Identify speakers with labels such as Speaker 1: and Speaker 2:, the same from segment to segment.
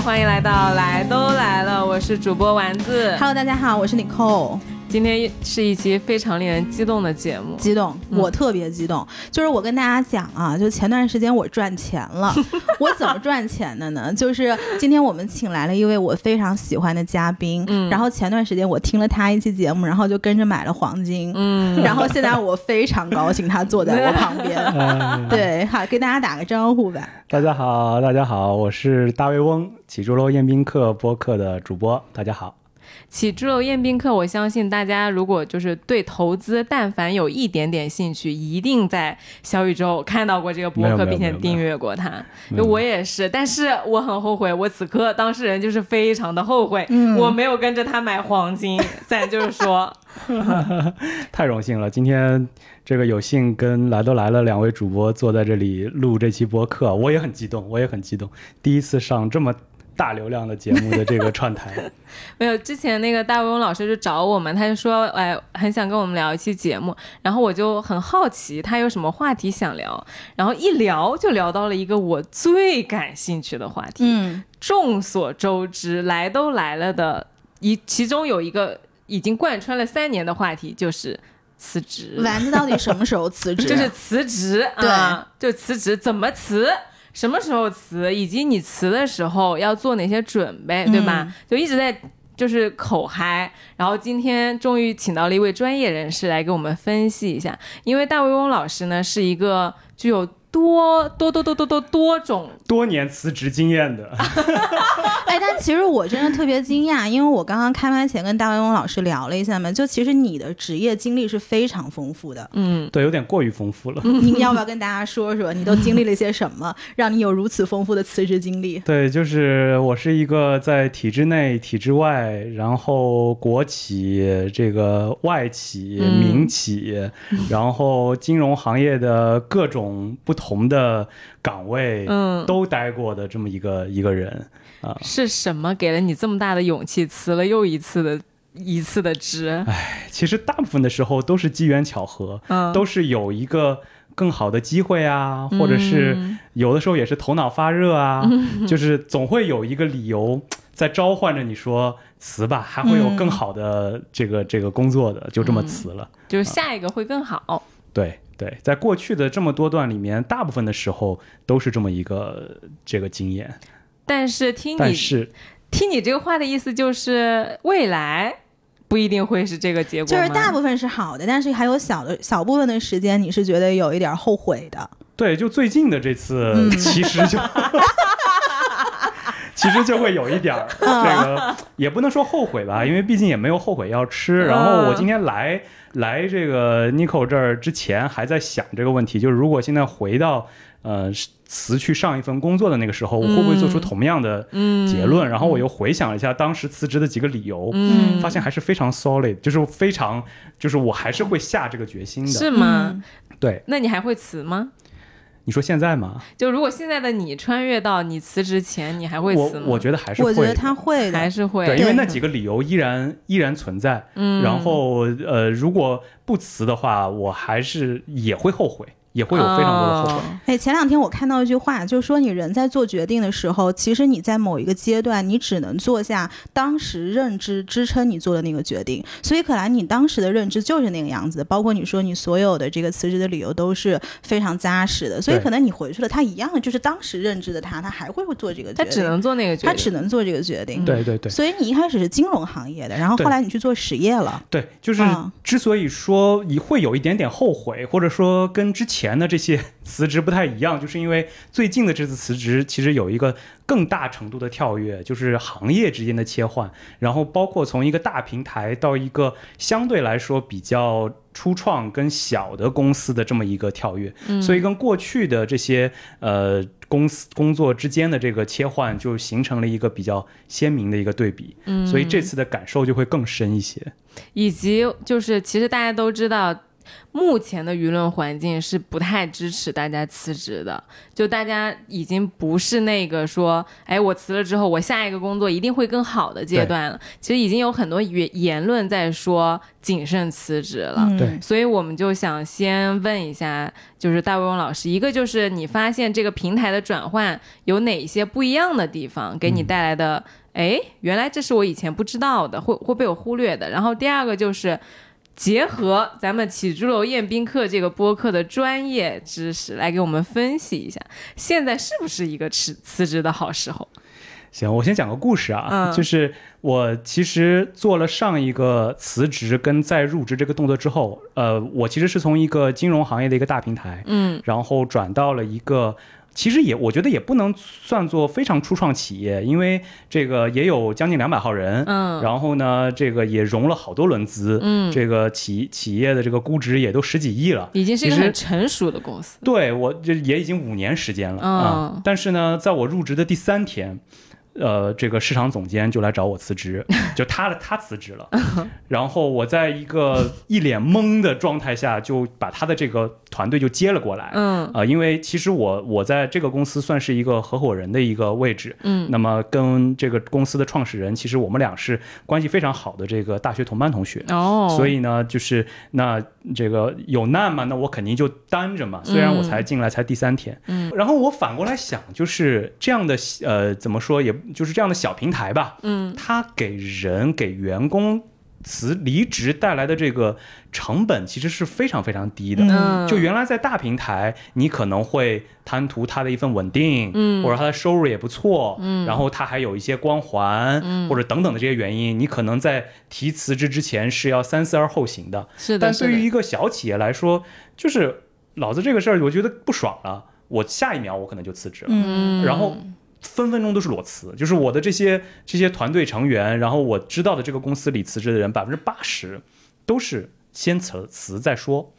Speaker 1: 欢迎来到来都来了，我是主播丸子。
Speaker 2: Hello，大家好，我是 Nicole。
Speaker 1: 今天是一期非常令人激动的节目，
Speaker 2: 激动，
Speaker 1: 嗯
Speaker 2: 我特别激动。就是我跟大家讲啊，就前段时间我赚钱了，我怎么赚钱的呢？就是今天我们请来了一位我非常喜欢的嘉宾，
Speaker 1: 嗯
Speaker 2: 然后前段时间我听了他一期节目，然后就跟着买了黄金，
Speaker 1: 嗯，
Speaker 2: 然后现在我非常高兴他坐在我旁边。
Speaker 3: 哎
Speaker 2: 对，好，跟大家打个招呼吧。
Speaker 3: 大家好，大家好，我是大胃翁起猪肉宴宾客播客的主播，大家好。
Speaker 1: 起猪肉宴宾客，我相信大家如果就是对投资但凡有一点点兴趣，一定在小宇宙看到过这个博客，并且订阅过它。
Speaker 3: 没有
Speaker 1: 我也是，但是我很后悔，我此刻当事人就是非常的后悔，
Speaker 2: 嗯
Speaker 1: 我没有跟着他买黄金。咱就是说
Speaker 3: 太荣幸了，今天这个有幸跟来都来了两位主播坐在这里录这期播客，我也很激动，我也很激动，第一次上这么大流量的节目的这个串台，
Speaker 1: 没有，之前那个大卫翁老师就找我们，他就说，哎，很想跟我们聊一期节目，然后我就很好奇他有什么话题想聊，然后一聊就聊到了一个我最感兴趣的话题。
Speaker 2: 嗯，
Speaker 1: 众所周知，来都来了的一，其中有一个已经贯穿了三年的话题就是辞职，
Speaker 2: 丸子到底什么时候辞职？
Speaker 1: 就是辞职，
Speaker 2: 对
Speaker 1: 啊，就辞职怎么辞？什么时候辞，以及你辞的时候要做哪些准备，对吧？
Speaker 2: 嗯
Speaker 1: 就一直在就是口嗨，然后今天终于请到了一位专业人士来给我们分析一下，因为大卫翁老师呢是一个具有多多多多多多多种
Speaker 3: 多年辞职经验的，
Speaker 2: 哎，但其实我真的特别惊讶，因为我刚刚开麦前跟大卫翁老师聊了一下嘛，就其实你的职业经历是非常丰富的。
Speaker 1: 嗯，
Speaker 3: 对，有点过于丰富了。
Speaker 2: 你要不要跟大家说说，你都经历了些什么，让你有如此丰富的辞职经历？
Speaker 3: 对，就是我是一个在体制内、体制外，然后国企、这个外企、
Speaker 1: 嗯
Speaker 3: 民企，然后金融行业的各种不同的岗位，
Speaker 1: 嗯
Speaker 3: 都待过的这么一个一个人啊。
Speaker 1: 是什么给了你这么大的勇气，辞了又一次的一次的职？
Speaker 3: 其实大部分的时候都是机缘巧合，
Speaker 1: 嗯，
Speaker 3: 都是有一个更好的机会啊，或者是
Speaker 1: 嗯
Speaker 3: 有的时候也是头脑发热啊，就是总会有一个理由 在召唤着你说辞吧，还会有更好的这个这个工作的，就这么辞了。
Speaker 1: 就是下一个会更好。
Speaker 3: 对对，在过去的这么多段里面，大部分的时候都是这么一个这个经验，
Speaker 1: 但是听你
Speaker 3: 但是
Speaker 1: 听你这个话的意思，就是未来不一定会是这个结果
Speaker 2: 就是大部分是好的，但是还有小的小部分的时间，你是觉得有一点后悔的。
Speaker 3: 对，就最近的这次，
Speaker 2: 嗯
Speaker 3: 其实就。其实就会有一点儿，这个也不能说后悔吧，因为毕竟也没有后悔药吃。然后我今天来来这个 Nico 这儿之前，还在想这个问题，就是如果现在回到呃辞去上一份工作的那个时候，我会不会做出同样的结论？然后我又回想了一下当时辞职的几个理由，
Speaker 1: 嗯
Speaker 3: 发现还是非常 solid，就是非常，就是我还是会下这个决心的。
Speaker 1: 是吗？
Speaker 2: 嗯
Speaker 3: 对，
Speaker 1: 那你还会辞吗？
Speaker 3: 你说现在吗？
Speaker 1: 就如果现在的你穿越到你辞职前，你还会
Speaker 3: 我
Speaker 1: 辞吗？
Speaker 3: 我我觉得还是会，
Speaker 2: 我觉得他会，
Speaker 1: 还是会
Speaker 3: 对，
Speaker 2: 对
Speaker 3: 因为那几个理由依然依然存在。
Speaker 1: 嗯，
Speaker 3: 然后呃，如果不辞的话，我还是也会后悔，也会有非常多的后悔。
Speaker 1: 哦
Speaker 2: 哎，前两天我看到一句话，就是说你人在做决定的时候，其实你在某一个阶段，你只能做下当时认知支撑你做的那个决定。所以可能你当时的认知就是那个样子的，包括你说你所有的这个辞职的理由都是非常扎实的。所以可能你回去了，他一样的就是当时认知的他，他还会做这个决定，
Speaker 1: 他只能做那个决定，
Speaker 2: 他只能做这个决定。
Speaker 3: 对对对
Speaker 2: 所以你一开始是金融行业的，然后后来你去做实业了。
Speaker 3: 对，就是
Speaker 2: 嗯
Speaker 3: 之所以说你会有一点点后悔，或者说跟之前的这些 辞职不太一样，就是因为最近的这次辞职其实有一个更大程度的跳跃，就是行业之间的切换，然后包括从一个大平台到一个相对来说比较初创跟小的公司的这么一个跳跃，所以跟过去的这些呃公司工作之间的这个切换，就形成了一个比较鲜明的一个对比，所以这次的感受就会更深一些。
Speaker 1: 以及就是其实大家都知道。目前的舆论环境是不太支持大家辞职的，就大家已经不是那个说，哎，我辞了之后，我下一个工作一定会更好的阶段了。其实已经有很多言言论在说谨慎辞职了。
Speaker 2: 嗯
Speaker 3: 对
Speaker 1: 所以我们就想先问一下，就是大卫翁老师，一个就是你发现这个平台的转换有哪一些不一样的地方，给你带来的，哎、原来这是我以前不知道的，会会被我忽略的。然后第二个就是。结合咱们起朱楼宴宾客这个播客的专业知识，来给我们分析一下，现在是不是一个辞辞职的好时候？
Speaker 3: 行，我先讲个故事啊，
Speaker 1: 嗯
Speaker 3: 就是我其实做了上一个辞职跟再入职这个动作之后，呃，我其实是从一个金融行业的一个大平台，
Speaker 1: 嗯
Speaker 3: 然后转到了一个。其实也，我觉得也不能算作非常初创企业，因为这个也有将近两百号人，
Speaker 1: 嗯
Speaker 3: 然后呢，这个也融了好多轮资，
Speaker 1: 嗯，
Speaker 3: 这个企企业的这个估值也都十几亿了。
Speaker 1: 已经是一个很成熟的公司。
Speaker 3: 对我这也已经五年时间了啊、
Speaker 1: 嗯
Speaker 3: 但是呢，在我入职的第三天，呃，这个市场总监就来找我辞职，就他他辞职了，然后我在一个一脸懵的状态下，就把他的这个团队就接了过来。
Speaker 1: 嗯。
Speaker 3: 啊、因为其实我我在这个公司算是一个合伙人的一个位置，
Speaker 1: 嗯。
Speaker 3: 那么跟这个公司的创始人，其实我们俩是关系非常好的这个大学同班同学，
Speaker 1: 哦，
Speaker 3: 所以呢，就是那这个有难嘛，那我肯定就担着嘛。虽然我才进来才第三天，
Speaker 1: 嗯，
Speaker 3: 然后我反过来想，就是这样的呃，怎么说，也就是这样的小平台吧，
Speaker 1: 嗯。
Speaker 3: 它给人给员工辞离职带来的这个成本其实是非常非常低的。
Speaker 1: 嗯，
Speaker 3: 就原来在大平台，你可能会贪图他的一份稳定，
Speaker 1: 嗯。
Speaker 3: 或者他的收入也不错，
Speaker 1: 嗯。
Speaker 3: 然后他还有一些光环，
Speaker 1: 嗯。
Speaker 3: 或者等等的这些原因，你可能在提辞职之前是要三思而后行的。
Speaker 1: 是的，
Speaker 3: 但
Speaker 1: 是
Speaker 3: 对于一个小企业来说，就是老子这个事儿，我觉得不爽了，我下一秒我可能就辞职了。
Speaker 2: 嗯。
Speaker 3: 然后分分钟都是裸辞，就是我的这些这些团队成员，然后我知道的这个公司里辞职的人，百分之八十都是先辞辞再说。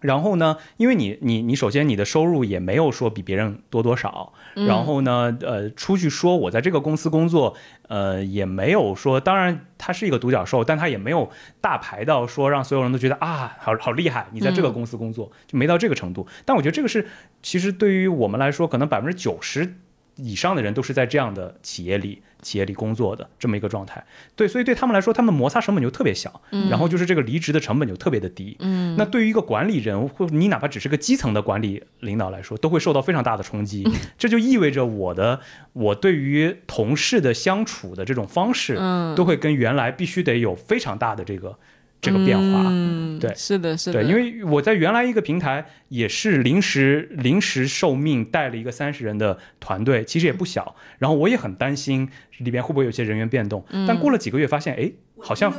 Speaker 3: 然后呢，因为你你你首先你的收入也没有说比别人多多少，
Speaker 1: 嗯
Speaker 3: 然后呢，呃，出去说我在这个公司工作，呃，也没有说，当然他是一个独角兽，但他也没有大牌到说让所有人都觉得啊，好好厉害，你在这个公司工作、就没到这个程度。但我觉得这个是其实对于我们来说，可能百分之九十以上的人都是在这样的企业里企业里工作的这么一个状态。对，所以对他们来说，他们摩擦成本就特别小，然后就是这个离职的成本就特别的低。
Speaker 1: 嗯，
Speaker 3: 那对于一个管理人，或你哪怕只是个基层的管理领导来说，都会受到非常大的冲击。这就意味着我的我对于同事的相处的这种方式，
Speaker 1: 嗯
Speaker 3: 都会跟原来必须得有非常大的这个这个变化。
Speaker 1: 嗯，
Speaker 3: 对。
Speaker 1: 是的，是的，
Speaker 3: 对，因为我在原来一个平台也是临时临时受命带了一个三十人的团队，其实也不小。然后我也很担心里边会不会有些人员变动，但过了几个月发现，哎，好像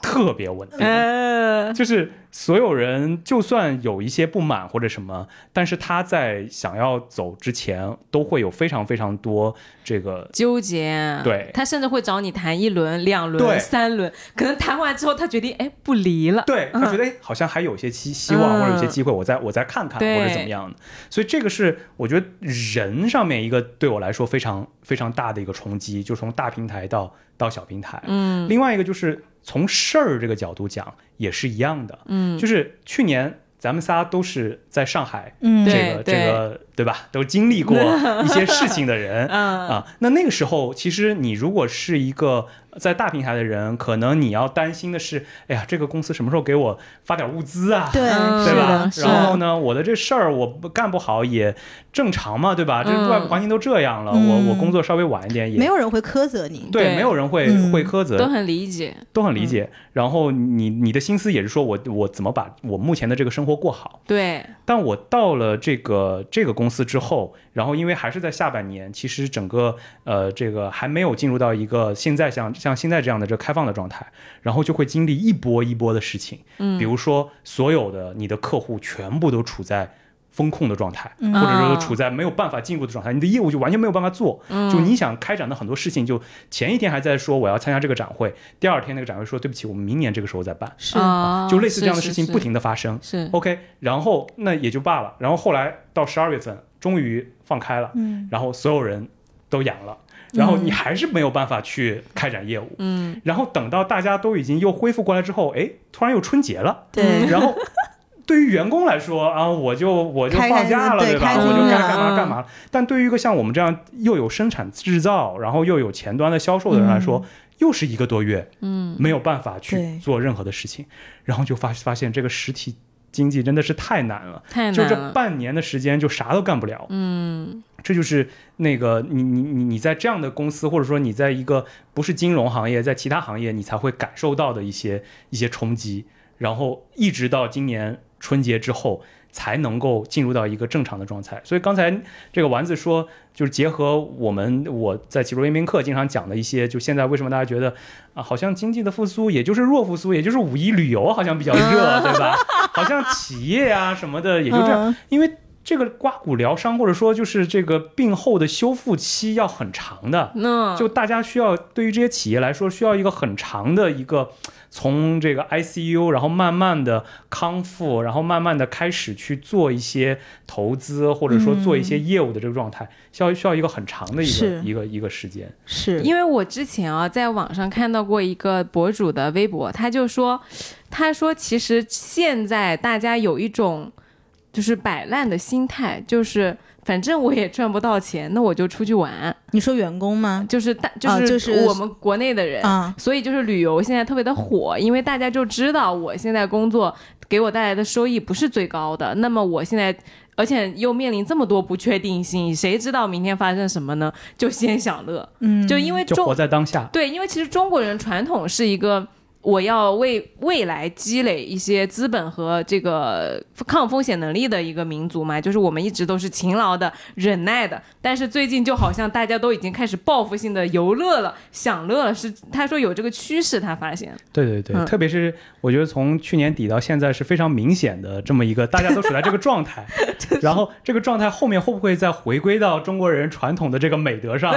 Speaker 3: 特别稳。定。
Speaker 1: 呃，
Speaker 3: 就是所有人，就算有一些不满或者什么，但是他在想要走之前，都会有非常非常多这个
Speaker 1: 纠结，
Speaker 3: 对。
Speaker 1: 他甚至会找你谈一轮、两轮、三轮，可能谈完之后，他决定哎不离了，
Speaker 3: 对他觉得哎好像还有一些希希望
Speaker 1: 嗯
Speaker 3: 或者有些机会，我再我再看看或者怎么样的。所以这个是我觉得人上面一个对我来说非常非常大的一个冲击，就从大平台到到小平台。
Speaker 1: 嗯。
Speaker 3: 另外一个就是从事儿这个角度讲也是一样的，
Speaker 1: 嗯，
Speaker 3: 就是去年咱们仨都是在上海
Speaker 2: 嗯。
Speaker 3: 这个这个对吧？都经历过 一些事情的人
Speaker 1: 嗯
Speaker 3: 啊，那那个时候，其实你如果是一个在大平台的人，可能你要担心的是，哎呀，这个公司什么时候给我发点物资啊？
Speaker 2: 对，
Speaker 1: 嗯
Speaker 2: 是
Speaker 3: 对吧
Speaker 2: 的，？
Speaker 3: 然后呢，我的这事儿我干不好也正常嘛，对吧？这
Speaker 1: 嗯
Speaker 3: 外部环境都这样了，
Speaker 2: 嗯
Speaker 3: 我我工作稍微晚一点也
Speaker 2: 没有人会苛责你。
Speaker 3: 对，
Speaker 1: 对
Speaker 3: 没有人会
Speaker 2: 嗯
Speaker 3: 会苛责，
Speaker 1: 都很理解，
Speaker 3: 都很理解。然后你你的心思也是说我我怎么把我目前的这个生活过好。
Speaker 1: 对，
Speaker 3: 但我到了这个这个公司之后，然后因为还是在下半年，其实整个呃这个还没有进入到一个现在像像现在这样的这开放的状态，然后就会经历一波一波的事情，
Speaker 1: 嗯
Speaker 3: 比如说所有的你的客户全部都处在。风控的状态，
Speaker 2: 嗯。
Speaker 3: 或者说
Speaker 1: 啊
Speaker 3: 处在没有办法进入的状态，你的业务就完全没有办法做。
Speaker 1: 嗯。
Speaker 3: 就你想开展的很多事情，就前一天还在说我要参加这个展会，第二天那个展会说对不起，我们明年这个时候再办，
Speaker 2: 是。
Speaker 1: 啊
Speaker 3: 就类似这样的事情不停的发生。
Speaker 1: 是。
Speaker 3: OK，然后那也就罢了。然后后来到十二月份，终于放开了，
Speaker 2: 嗯。
Speaker 3: 然后所有人都阳了，然后你还是没有办法去开展业务，嗯，然后等到大家都已经又恢复过来之后，哎，突然又春节了，
Speaker 2: 对，
Speaker 3: 然后。对于员工来说啊，我就我就放假了，
Speaker 2: 对
Speaker 3: 吧？我就该干嘛干嘛。但对于一个像我们这样又有生产制造，然后又有前端的销售的人来说，又是一个多月，嗯，没有办法去做任何的事情，然后就发发现这个实体经济真的是太难了，
Speaker 1: 太难
Speaker 3: 就这。半年的时间就啥都干不了，嗯，这就是那个你你你你在这样的公司，或者说你在一个不是金融行业，在其他行业你才会感受到的一些一些冲击，然后一直到今年春节之后。才能够进入到一个正常的状态，所以刚才这个丸子说，就是结合我们我在启罗人民课经常讲的一些，就现在为什么大家觉得啊，好像经济的复苏也就是弱复苏，也就是五一旅游好像比较热，对吧？好像企业啊什么的也就这样，
Speaker 2: 嗯
Speaker 3: 因为这个刮骨疗伤或者说就是这个病后的修复期要很长的，
Speaker 1: 那
Speaker 3: 就大家需要对于这些企业来说，需要一个很长的一个从这个 ICU，然后慢慢的康复，然后慢慢的开始去做一些投资，或者说做一些业务的这个状态，需要需要一个很长的一个一个一个时间。
Speaker 2: 是
Speaker 1: 因为我之前啊在网上看到过一个博主的微博，他就说，他说其实现在大家有一种就是摆烂的心态，就是反正我也赚不到钱，那我就出去玩，
Speaker 2: 你说员工吗？
Speaker 1: 就是大就
Speaker 2: 啊就是是
Speaker 1: 我们国内的人，
Speaker 2: 啊，
Speaker 1: 所以就是旅游现在特别的火，因为大家就知道我现在工作给我带来的收益不是最高的，那么我现在。而且又面临这么多不确定性，谁知道明天发生什么呢？就先享乐，
Speaker 2: 嗯，
Speaker 1: 就因为中
Speaker 3: 就活在当下。
Speaker 1: 对，因为其实中国人传统是一个我要为未来积累一些资本和这个抗风险能力的一个民族嘛，就是我们一直都是勤劳的、忍耐的。但是最近就好像大家都已经开始报复性的游乐了、享乐了，是他说有这个趋势，他发现。
Speaker 3: 对对对，
Speaker 1: 嗯
Speaker 3: 特别是我觉得从去年底到现在是非常明显的这么一个，大家都处在这个状态。然后这个状态后面会不会再回归到中国人传统的这个美德上，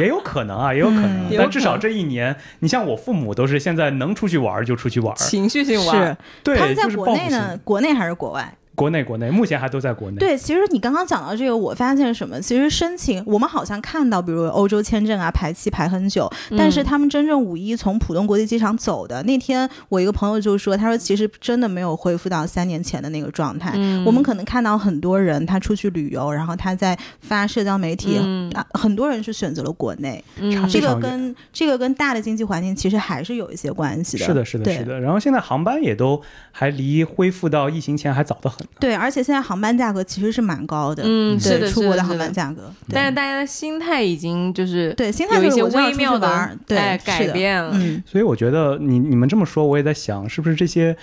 Speaker 3: 也有可能啊，也有可能。
Speaker 1: 嗯
Speaker 3: 但至少这一年，你像我父母都是现在能出去玩儿就出去玩儿，
Speaker 1: 情绪性玩
Speaker 2: 是，
Speaker 3: 对，
Speaker 2: 他们在国内呢国内还是国外？
Speaker 3: 国内国内目前还都在国内。
Speaker 2: 对，其实你刚刚讲到这个，我发现什么？其实申请我们好像看到，比如欧洲签证啊，排期排很久，但是他们真正五一从浦东国际机场走的那天，我一个朋友就说，他说其实真的没有恢复到三年前的那个状态。
Speaker 1: 嗯
Speaker 2: 我们可能看到很多人他出去旅游，然后他在发社交媒体，
Speaker 1: 嗯
Speaker 2: 啊，很多人是选择了国内，
Speaker 1: 嗯
Speaker 2: 这个跟这个跟大的经济环境其实还是有一些关系的。
Speaker 3: 是的，是的，是的。然后现在航班也都还离恢复到疫情前还早得很。
Speaker 2: 对，而且现在航班价格其实是蛮高的，
Speaker 1: 嗯
Speaker 2: 对
Speaker 1: 是的
Speaker 2: 出国的航班价格，对
Speaker 1: 但是大家的心态已经就是
Speaker 2: 对，心态
Speaker 1: 有一些微妙的
Speaker 2: 对
Speaker 1: 哎改变了。
Speaker 2: 嗯，
Speaker 3: 所以我觉得你你们这么说，我也在想，是不是这些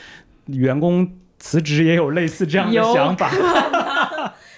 Speaker 3: 员工辞职也有类似这样的想法？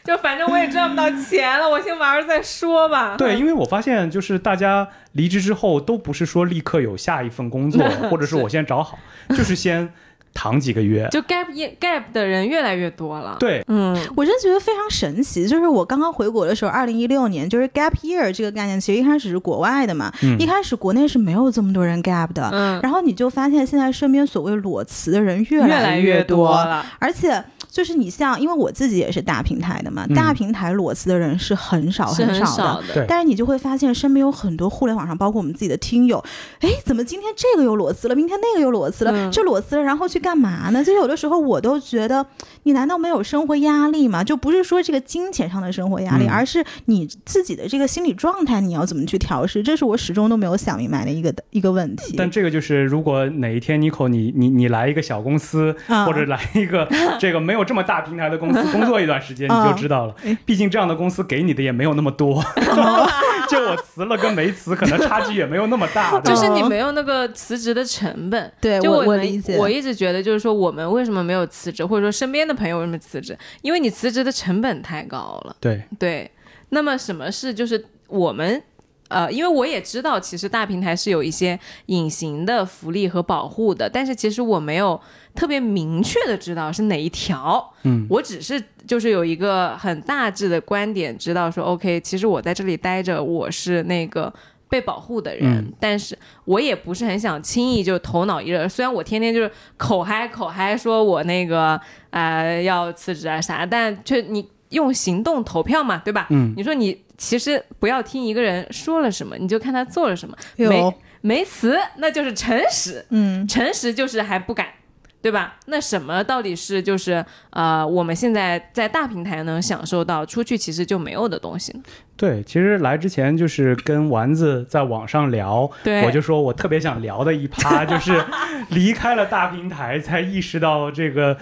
Speaker 1: 就反正我也赚不到钱了，我先玩儿再说吧。
Speaker 3: 对，因为我发现就是大家离职之后都不是说立刻有下一份工作，或者是我先找好，就是先躺几个月。
Speaker 1: 就 gap year gap 的人越来越多了。，
Speaker 3: 对，
Speaker 1: 嗯，
Speaker 2: 我真觉得非常神奇。就是我刚刚回国的时候，二零一六年，就是 gap year 这个概念，其实一开始是国外的嘛，
Speaker 3: 嗯
Speaker 2: 一开始国内是没有这么多人 gap 的。
Speaker 1: 嗯
Speaker 2: 然后你就发现现在身边所谓裸辞的人越
Speaker 1: 越
Speaker 2: 来
Speaker 1: 来越
Speaker 2: 多，
Speaker 1: 了。
Speaker 2: 而且就是你像，因为我自己也是大平台的嘛，
Speaker 3: 嗯
Speaker 2: 大平台裸辞的人是很少
Speaker 1: 很
Speaker 2: 少的。
Speaker 1: 少的，
Speaker 3: 对
Speaker 2: 但是你就会发现，身边有很多互联网上，包括我们自己的听友，哎，怎么今天这个又裸辞了，明天那个又裸辞了？
Speaker 1: 嗯
Speaker 2: 这裸辞了，然后去干嘛呢？就有的时候我都觉得，你难道没有生活压力吗？就不是说这个金钱上的生活压力，
Speaker 3: 嗯
Speaker 2: 而是你自己的这个心理状态，你要怎么去调试？这是我始终都没有想明白的一个一个问题。
Speaker 3: 但这个就是，如果哪一天 Nico 你你你来一个小公司，
Speaker 2: 啊
Speaker 3: 或者来一个这个没有这么大平台的公司 工作一段时间，
Speaker 2: 啊
Speaker 3: 你就知道了
Speaker 2: 哎。
Speaker 3: 毕竟这样的公司给你的也没有那么多，就我辞了跟没辞，可能差距也没有那么大。吧
Speaker 1: 就是你没有那个辞职的成本。
Speaker 2: 对我
Speaker 1: 我
Speaker 2: 理解，
Speaker 1: 我一直觉得，就是说我们为什么没有辞职，或者说身边的朋友为什么辞职？因为你辞职的成本太高了。
Speaker 3: 对，
Speaker 1: 对，那么什么是就是我们呃，因为我也知道，其实大平台是有一些隐形的福利和保护的，但是其实我没有特别明确的知道是哪一条。
Speaker 3: 嗯，
Speaker 1: 我只是就是有一个很大致的观点，知道说 OK，其实我在这里待着，我是那个。被保护的人，
Speaker 3: 嗯
Speaker 1: 但是我也不是很想轻易就头脑一热。虽然我天天就是口嗨口嗨说我那个呃要辞职啊啥，但却你用行动投票嘛，对吧？
Speaker 3: 嗯，
Speaker 1: 你说你其实不要听一个人说了什么，你就看他做了什么。没，没词，那就是诚实。
Speaker 2: 嗯，
Speaker 1: 诚实就是还不敢，对吧？那什么到底是就是呃，我们现在在大平台能享受到，出去其实就没有的东西呢？
Speaker 3: 对，其实来之前就是跟丸子在网上聊，
Speaker 1: 对
Speaker 3: 我就说我特别想聊的一趴就是 离开了大平台，才意识到这个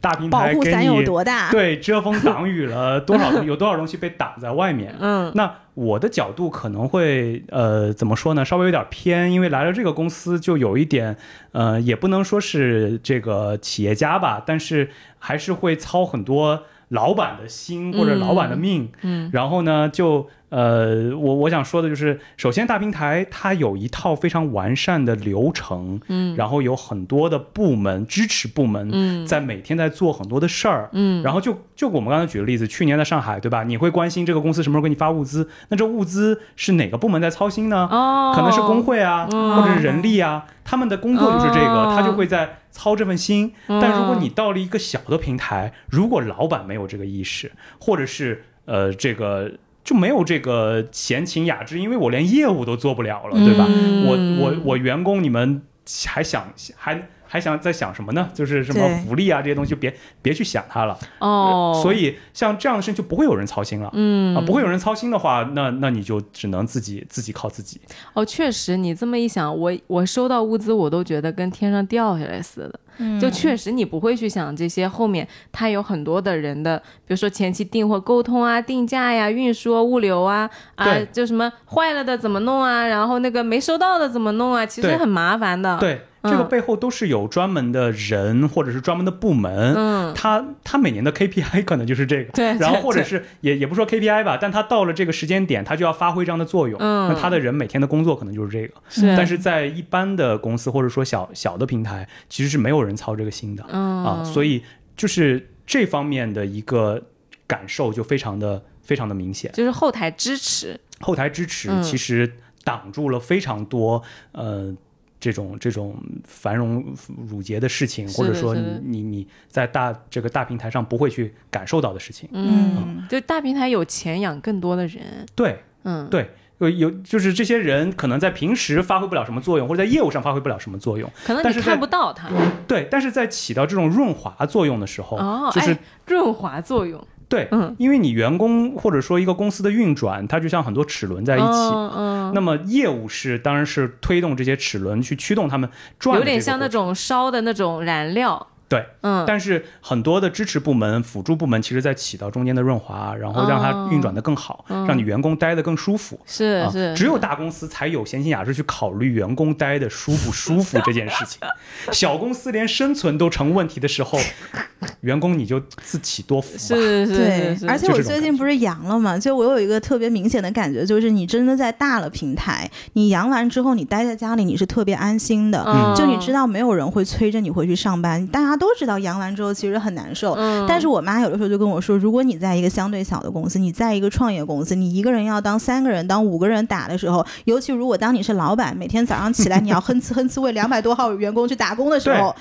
Speaker 3: 大平台给
Speaker 2: 保护伞有
Speaker 3: 你
Speaker 2: 多大？
Speaker 3: 对遮风挡雨了多少，有多少东西被挡在外面。
Speaker 1: 嗯
Speaker 3: 那我的角度可能会呃怎么说呢？稍微有点偏，因为来了这个公司就有一点呃，也不能说是这个企业家吧，但是还是会操很多老板的心或者老板的命。
Speaker 1: 嗯
Speaker 3: 然后呢，就呃，我我想说的就是，首先大平台它有一套非常完善的流程，
Speaker 1: 嗯
Speaker 3: 然后有很多的部门支持部门
Speaker 1: 嗯
Speaker 3: 在每天在做很多的事儿，
Speaker 1: 嗯，
Speaker 3: 然后就就我们刚才举的例子，去年在上海，对吧？你会关心这个公司什么时候给你发物资？那这物资是哪个部门在操心呢？
Speaker 1: 哦，
Speaker 3: 可能是工会啊，
Speaker 1: 嗯
Speaker 3: 或者是人力啊，他们的工作就是这个，
Speaker 1: 哦
Speaker 3: 他就会在操这份心。
Speaker 1: 嗯
Speaker 3: 但如果你到了一个小的平台，如果老板没有这个意识，或者是呃这个就没有这个闲情雅致，因为我连业务都做不了了，对吧？
Speaker 1: 嗯
Speaker 3: 我我我员工你们还想还还想在想什么呢？就是什么福利啊这些东西，就别别去想它了。
Speaker 1: 哦，
Speaker 3: 所以像这样的事情就不会有人操心了。
Speaker 1: 嗯
Speaker 3: 啊，不会有人操心的话，那那你就只能自己自己靠自己。
Speaker 1: 哦，确实，你这么一想，我我收到物资，我都觉得跟天上掉下来似的。
Speaker 2: 嗯
Speaker 1: 就确实你不会去想这些后面它有很多的人的，比如说前期订货沟通啊、定价呀、运输啊、物流啊啊，就什么坏了的怎么弄啊，然后那个没收到的怎么弄啊，其实很麻烦的。，
Speaker 3: 对，这个背后都是有专门的人或者是专门的部门。
Speaker 1: 嗯，
Speaker 3: 他他每年的 KPI 可能就是这个，
Speaker 1: 对
Speaker 3: 然后或者是也也不说 KPI 吧，但他到了这个时间点，他就要发挥这样的作用。
Speaker 1: 嗯
Speaker 3: 那他的人每天的工作可能就是这个，
Speaker 1: 是，
Speaker 3: 但是在一般的公司或者说小小的平台，其实是没有人操这个心的。
Speaker 1: 嗯
Speaker 3: 啊，所以就是这方面的一个感受就非常的非常的明显。
Speaker 1: 就是后台支持，
Speaker 3: 后台支持
Speaker 1: 嗯
Speaker 3: 其实挡住了非常多呃这种这种繁荣缛节的事情，或者说你你你在大这个大平台上不会去感受到的事情。
Speaker 1: 嗯，
Speaker 2: 嗯，
Speaker 1: 就大平台有钱养更多的人，
Speaker 3: 对
Speaker 1: 嗯，
Speaker 3: 对。有有，就是这些人可能在平时发挥不了什么作用，或者在业务上发挥不了什么作用，
Speaker 1: 可能你
Speaker 3: 但是
Speaker 1: 看不到他，
Speaker 3: 对。但是在起到这种润滑作用的时候，
Speaker 1: 哦，
Speaker 3: 就是
Speaker 1: 哎润滑作用，
Speaker 3: 对，
Speaker 1: 嗯，
Speaker 3: 因为你员工或者说一个公司的运转，它就像很多齿轮在一起。
Speaker 1: 嗯嗯，
Speaker 3: 那么业务是当然是推动这些齿轮去驱动他们转，
Speaker 1: 有点像那。种烧的那种燃料，
Speaker 3: 对，
Speaker 1: 嗯，
Speaker 3: 但是很多的支持部门、辅助部门其实在起到中间的润滑，然后让它运转的更好，
Speaker 1: 嗯
Speaker 3: 让你员工待得更舒服。啊
Speaker 1: 是是，
Speaker 3: 只有大公司才有闲情雅致去考虑员工待的舒不舒服这件事情。小公司连生存都成问题的时候，员工你就自起多福吧。
Speaker 1: 是是
Speaker 2: 对
Speaker 1: 是，是，
Speaker 2: 而且我最近不是阳了嘛，就我有一个特别明显的感觉，就是你真的在大了平台，你阳完之后，你待在家里，你是特别安心的。
Speaker 1: 嗯
Speaker 2: 就你知道没有人会催着你回去上班，大家都知道阳完之后其实很难受。
Speaker 1: 嗯，
Speaker 2: 但是我妈有的时候就跟我说，如果你在一个相对小的公司，你在一个创业公司，你一个人要当三个人、当五个人打的时候，尤其如果当你是老板，每天早上起来你要哼哧哼哧为两百多号员工去打工的时候，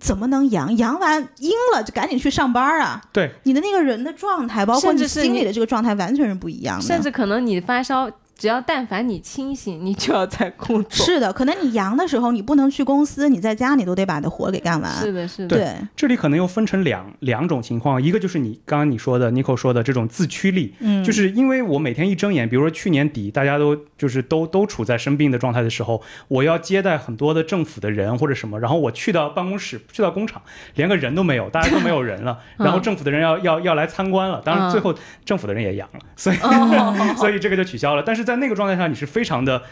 Speaker 2: 怎么能阳？阳完阴了就赶紧去上班啊！
Speaker 3: 对，
Speaker 2: 你的那个人的状态，包括你心里的这个状态，完全是不一样的。
Speaker 1: 甚至可能你发烧，只要但凡你清醒，你就要在工作。
Speaker 2: 是的，可能你阳的时候，你不能去公司，你在家你都得把的活给干完。
Speaker 1: 是的，是的，
Speaker 2: 对，
Speaker 3: 这里可能又分成两两种情况，一个就是你刚刚你说的 n i c o 说的这种自驱力，
Speaker 2: 嗯，
Speaker 3: 就是因为我每天一睁眼，比如说去年底大家都就是都都处在生病的状态的时候，我要接待很多的政府的人或者什么，然后我去到办公室，去到工厂，连个人都没有，大家都没有人了，
Speaker 1: 嗯
Speaker 3: 然后政府的人要要要来参观了，当然
Speaker 1: 嗯
Speaker 3: 最后政府的人也阳了，所以、
Speaker 1: 哦
Speaker 3: 所以这个就取消了。但是在那个状态下，你是非常的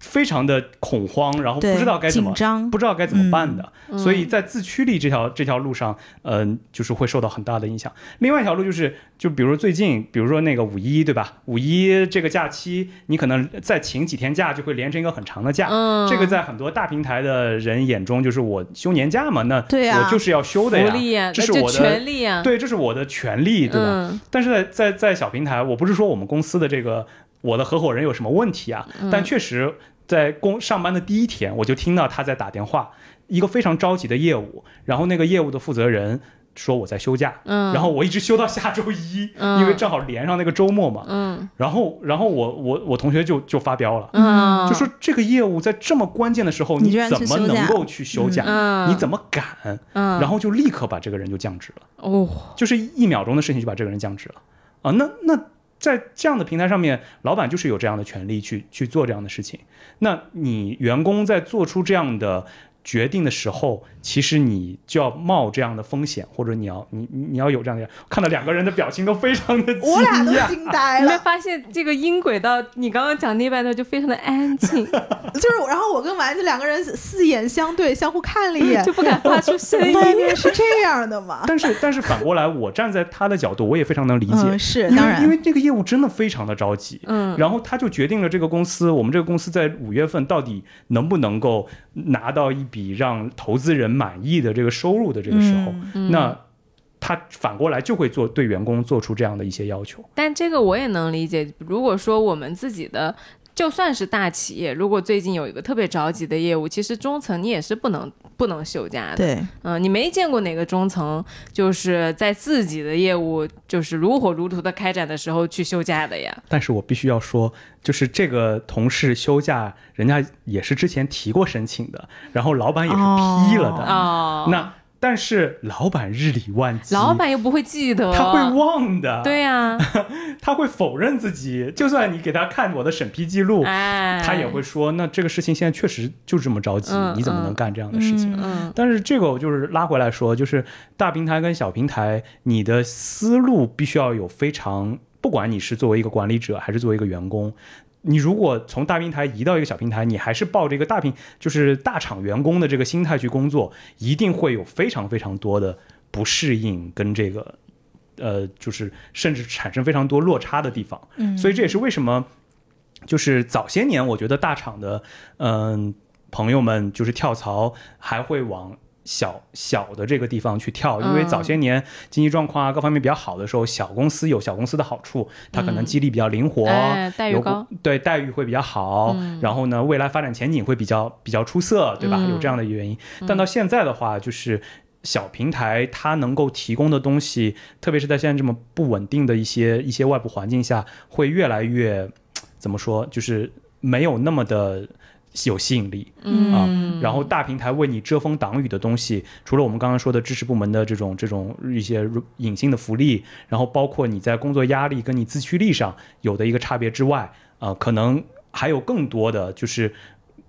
Speaker 3: 非常的恐慌，然后不知道该怎么
Speaker 2: 紧张。
Speaker 3: 不知道该怎么办的，
Speaker 1: 嗯
Speaker 3: 所以在自驱力这条这条路上，嗯、就是会受到很大的影响。另外一条路就是，就比如最近，比如说那个五一，对吧？五一这个假期，你可能再请几天假，就会连成一个很长的假。
Speaker 1: 嗯，
Speaker 3: 这个在很多大平台的人眼中，就是我休年假嘛，那
Speaker 2: 对啊
Speaker 3: 我就是要休的呀，这是我的
Speaker 1: 权利啊，
Speaker 3: 对，这是我的权利，对吧？
Speaker 1: 嗯
Speaker 3: 但是在在在小平台，我不是说我们公司的这个我的合伙人有什么问题啊，
Speaker 1: 嗯。
Speaker 3: 但确实在工上班的第一天，我就听到他在打电话，一个非常着急的业务，然后那个业务的负责人说我在休假，
Speaker 1: 嗯，
Speaker 3: 然后我一直休到下周一，
Speaker 1: 嗯。
Speaker 3: 因为正好连上那个周末嘛。
Speaker 1: 嗯。
Speaker 3: 然后，然后我我我同学就就发飙了，
Speaker 1: 嗯，
Speaker 3: 就说这个业务在这么关键的时候，
Speaker 2: 你
Speaker 3: 怎么能够去休假？
Speaker 1: 嗯，
Speaker 3: 你怎么敢？
Speaker 1: 嗯，
Speaker 3: 然后就立刻把这个人就降职了，
Speaker 1: 哦，
Speaker 3: 就是一秒钟的事情就把这个人降职了。啊！那那在这样的平台上面，老板就是有这样的权利去去做这样的事情。那你员工在做出这样的决定的时候，其实你就要冒这样的风险，或者你要你你你要有这样的。看到两个人的表情都非常的惊
Speaker 2: 我俩都，惊呆
Speaker 1: 你没
Speaker 2: 了。
Speaker 1: 发现这个音轨到你刚刚讲那半段就非常的安静，
Speaker 2: 就是，然后我跟丸子两个人四眼相对，相互看了一眼
Speaker 1: 就，不敢发出声音。
Speaker 2: 外面是这样的吗？
Speaker 3: 但是但是反过来，我站在他的角度，我也非常能理解，
Speaker 2: 嗯，是当然，
Speaker 3: 因为这个业务真的非常的着急。
Speaker 1: 嗯，
Speaker 3: 然后他就决定了这个公司，我们这个公司在五月份到底能不能够拿到一笔让投资人满意的这个收入的这个时候，
Speaker 2: 嗯
Speaker 3: 那他反过来就会做对员工做出这样的一些要求。
Speaker 1: 但这个我也能理解。如果说我们自己的就算是大企业，如果最近有一个特别着急的业务，其实中层你也是不能不能休假的。
Speaker 2: 对，
Speaker 1: 嗯、你没见过哪个中层就是在自己的业务就是如火如荼的开展的时候去休假的呀？
Speaker 3: 但是我必须要说，就是这个同事休假，人家也是之前提过申请的，然后老板也是批了的。
Speaker 1: 哦，
Speaker 3: 那但是老板日理万机，
Speaker 1: 老板又不会记得，
Speaker 3: 他会忘的，
Speaker 1: 对呀、
Speaker 3: 他会否认自己，就算你给他看我的审批记录，
Speaker 1: 哎，
Speaker 3: 他也会说，那这个事情现在确实就这么着急，
Speaker 1: 嗯
Speaker 3: 你怎么能干这样的事情？
Speaker 1: 嗯
Speaker 3: 但是这个我就是拉回来说，就是大平台跟小平台，你的思路必须要有非常，不管你是作为一个管理者还是作为一个员工，你如果从大平台移到一个小平台，你还是抱着一个大平就是大厂员工的这个心态去工作，一定会有非常非常多的不适应跟这个。呃，就是甚至产生非常多落差的地方，
Speaker 2: 嗯，
Speaker 3: 所以这也是为什么，就是早些年我觉得大厂的嗯、朋友们就是跳槽还会往小小的这个地方去跳，因为
Speaker 1: 嗯
Speaker 3: 早些年经济状况啊各方面比较好的时候，小公司有小公司的好处，它可能
Speaker 1: 嗯
Speaker 3: 激励比较灵活，
Speaker 1: 哎，待遇
Speaker 3: 有
Speaker 1: 高，
Speaker 3: 对待遇会比较好，
Speaker 1: 嗯
Speaker 3: 然后呢，未来发展前景会比较比较出色，对吧？
Speaker 1: 嗯
Speaker 3: 有这样的原因。但到现在的话，就是小平台它能够提供的东西，特别是在现在这么不稳定的一些一些外部环境下，会越来越怎么说，就是没有那么的。有吸引力啊
Speaker 1: 嗯，
Speaker 3: 然后大平台为你遮风挡雨的东西，除了我们刚刚说的支持部门的这种这种一些隐性的福利，然后包括你在工作压力跟你自驱力上有的一个差别之外，啊、可能还有更多的就是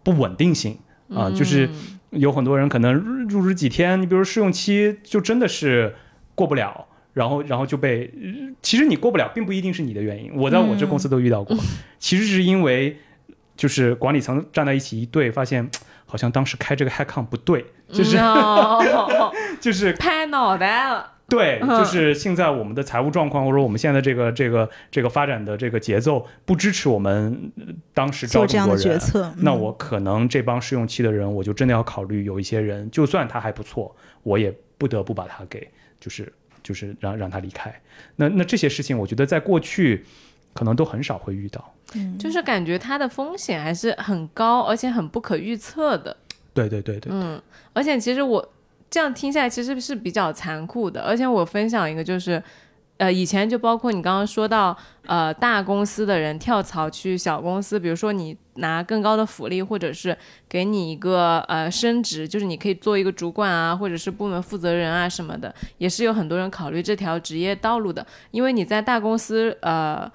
Speaker 3: 不稳定性啊、就是
Speaker 1: 嗯
Speaker 3: 有很多人可能入职几天，你比如试用期就真的是过不了。然后，然后就被，呃其实你过不了，并不一定是你的原因。我在我这公司都遇到过，其实是因为就是管理层站在一起一对，发现好像当时开这个 HiCon 不对，就是、
Speaker 1: 哦
Speaker 3: 就是
Speaker 1: 拍脑袋了，
Speaker 3: 对，
Speaker 1: 嗯
Speaker 3: 就是现在我们的财务状况或者我们现在这个这个这个发展的这个节奏不支持我们呃当时招
Speaker 2: 做这样的
Speaker 3: 这么多人。
Speaker 2: 决策，嗯
Speaker 3: 那我可能这帮试用期的人，我就真的要考虑有一些人，就算他还不错，我也不得不把他给，就是就是让让他离开。那那这些事情，我觉得在过去可能都很少会遇到。
Speaker 2: 嗯
Speaker 1: 就是感觉它的风险还是很高，而且很不可预测的。
Speaker 3: 对对对对，
Speaker 1: 嗯，而且其实我这样听下来，其实是比较残酷的。而且我分享一个，就是呃，以前就包括你刚刚说到，呃，大公司的人跳槽去小公司，比如说你拿更高的福利，或者是给你一个呃升职，就是你可以做一个主管啊，或者是部门负责人啊什么的，也是有很多人考虑这条职业道路的。因为你在大公司呃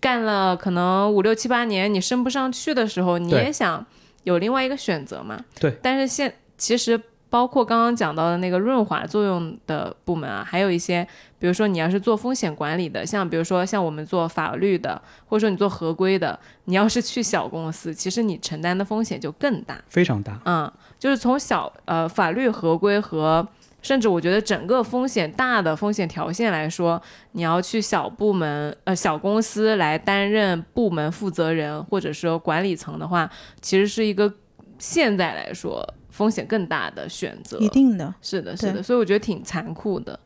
Speaker 1: 干了可能五六七八年，你升不上去的时候，你也想有另外一个选择嘛。
Speaker 3: 对，
Speaker 1: 但是现其实包括刚刚讲到的那个润滑作用的部门啊，还有一些，比如说你要是做风险管理的，像比如说像我们做法律的，或者说你做合规的，你要是去小公司，其实你承担的风险就更大。
Speaker 3: 非常大。
Speaker 1: 嗯，就是从小呃法律合规和甚至我觉得整个风险大的风险条线来说，你要去小部门呃小公司来担任部门负责人或者说管理层的话，其实是一个现在来说风险更大的选择。
Speaker 2: 一定的，
Speaker 1: 是的，是的，所以我觉得挺残酷的。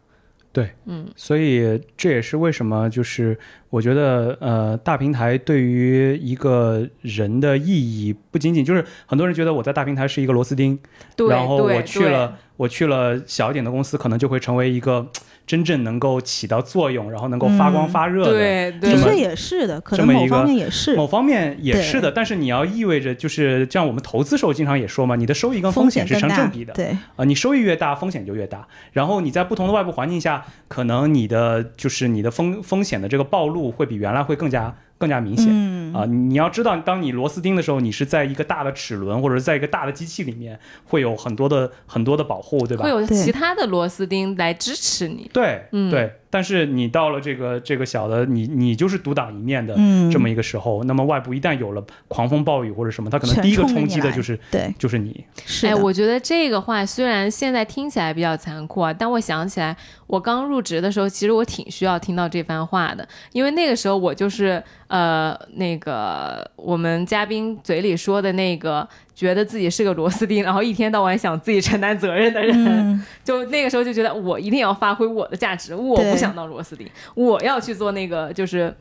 Speaker 3: 对，
Speaker 1: 嗯。
Speaker 3: 所以这也是为什么就是我觉得呃，大平台对于一个人的意义，不仅仅就是很多人觉得我在大平台是一个螺丝钉，
Speaker 1: 对，
Speaker 3: 然后
Speaker 1: 对
Speaker 3: 我去了，我去了小一点的公司，可能就会成为一个 真正能够起到作用，然后能够发光
Speaker 2: 嗯
Speaker 3: 发热的。
Speaker 1: 对对
Speaker 2: 的
Speaker 3: 这么
Speaker 2: 确也是的，可能某方面也是
Speaker 3: 某方面也是的，但是你要意味着就是像我们投资时候经常也说嘛，你的收益跟
Speaker 2: 风
Speaker 3: 险是成正比的。
Speaker 2: 对，
Speaker 3: 啊，你收益越大，风险就越大。然后你在不同的外部环境下，可能你的就是你的风风险的这个暴露会比原来会更加更加明显。
Speaker 2: 嗯
Speaker 3: 啊，你要知道，当你螺丝钉的时候，你是在一个大的齿轮或者是在一个大的机器里面，会有很多的很多的保护，对吧
Speaker 1: 会？有其他的螺丝钉来支持你。
Speaker 3: 对，
Speaker 1: 嗯
Speaker 3: 对。但是你到了这个这个小的，你你就是独当一面的
Speaker 2: 嗯，
Speaker 3: 这么一个时候，那么外部一旦有了狂风暴雨或者什么，他可能第一个冲击的就是
Speaker 2: 对，
Speaker 3: 就是你。
Speaker 1: 哎，
Speaker 2: 是哎，
Speaker 1: 我觉得这个话虽然现在听起来比较残酷啊，但我想起来，我刚入职的时候，其实我挺需要听到这番话的，因为那个时候我就是呃那个我们嘉宾嘴里说的那个，觉得自己是个螺丝钉，然后一天到晚想自己承担责任的人，
Speaker 2: 嗯，
Speaker 1: 就那个时候就觉得我一定要发挥我的价值，我不想当螺丝钉，我要去做那个就是。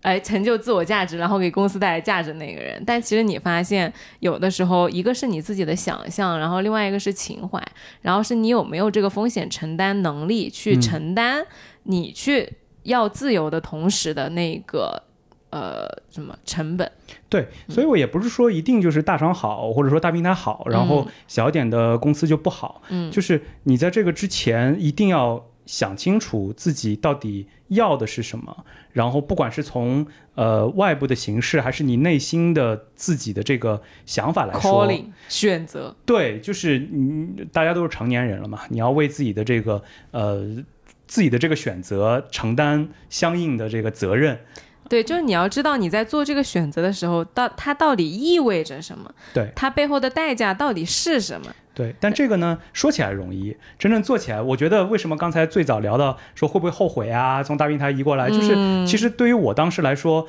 Speaker 1: 哎，成就自我价值，然后给公司带来价值的那个人。但其实你发现，有的时候，一个是你自己的想象，然后另外一个是情怀，然后是你有没有这个风险承担能力去
Speaker 3: 嗯
Speaker 1: 承担你去要自由的同时的那个呃什么成本。
Speaker 3: 对，所以我也不是说一定就是大厂好，或者说大平台好，然后小点的公司就不好。
Speaker 1: 嗯，
Speaker 3: 就是你在这个之前一定要想清楚自己到底要的是什么，然后不管是从呃外部的形式，还是你内心的自己的这个想法来说
Speaker 1: calling 选择，
Speaker 3: 对，就是你大家都是成年人了嘛，你要为自己的这个呃自己的这个选择承担相应的这个责任。
Speaker 1: 对，就是你要知道你在做这个选择的时候，到它到底意味着什么，
Speaker 3: 对
Speaker 1: 它背后的代价到底是什么。
Speaker 3: 对，但这个呢，说起来容易，真正做起来，我觉得为什么刚才最早聊到说会不会后悔啊？从大平台移过来，就是、
Speaker 1: 嗯
Speaker 3: 其实对于我当时来说，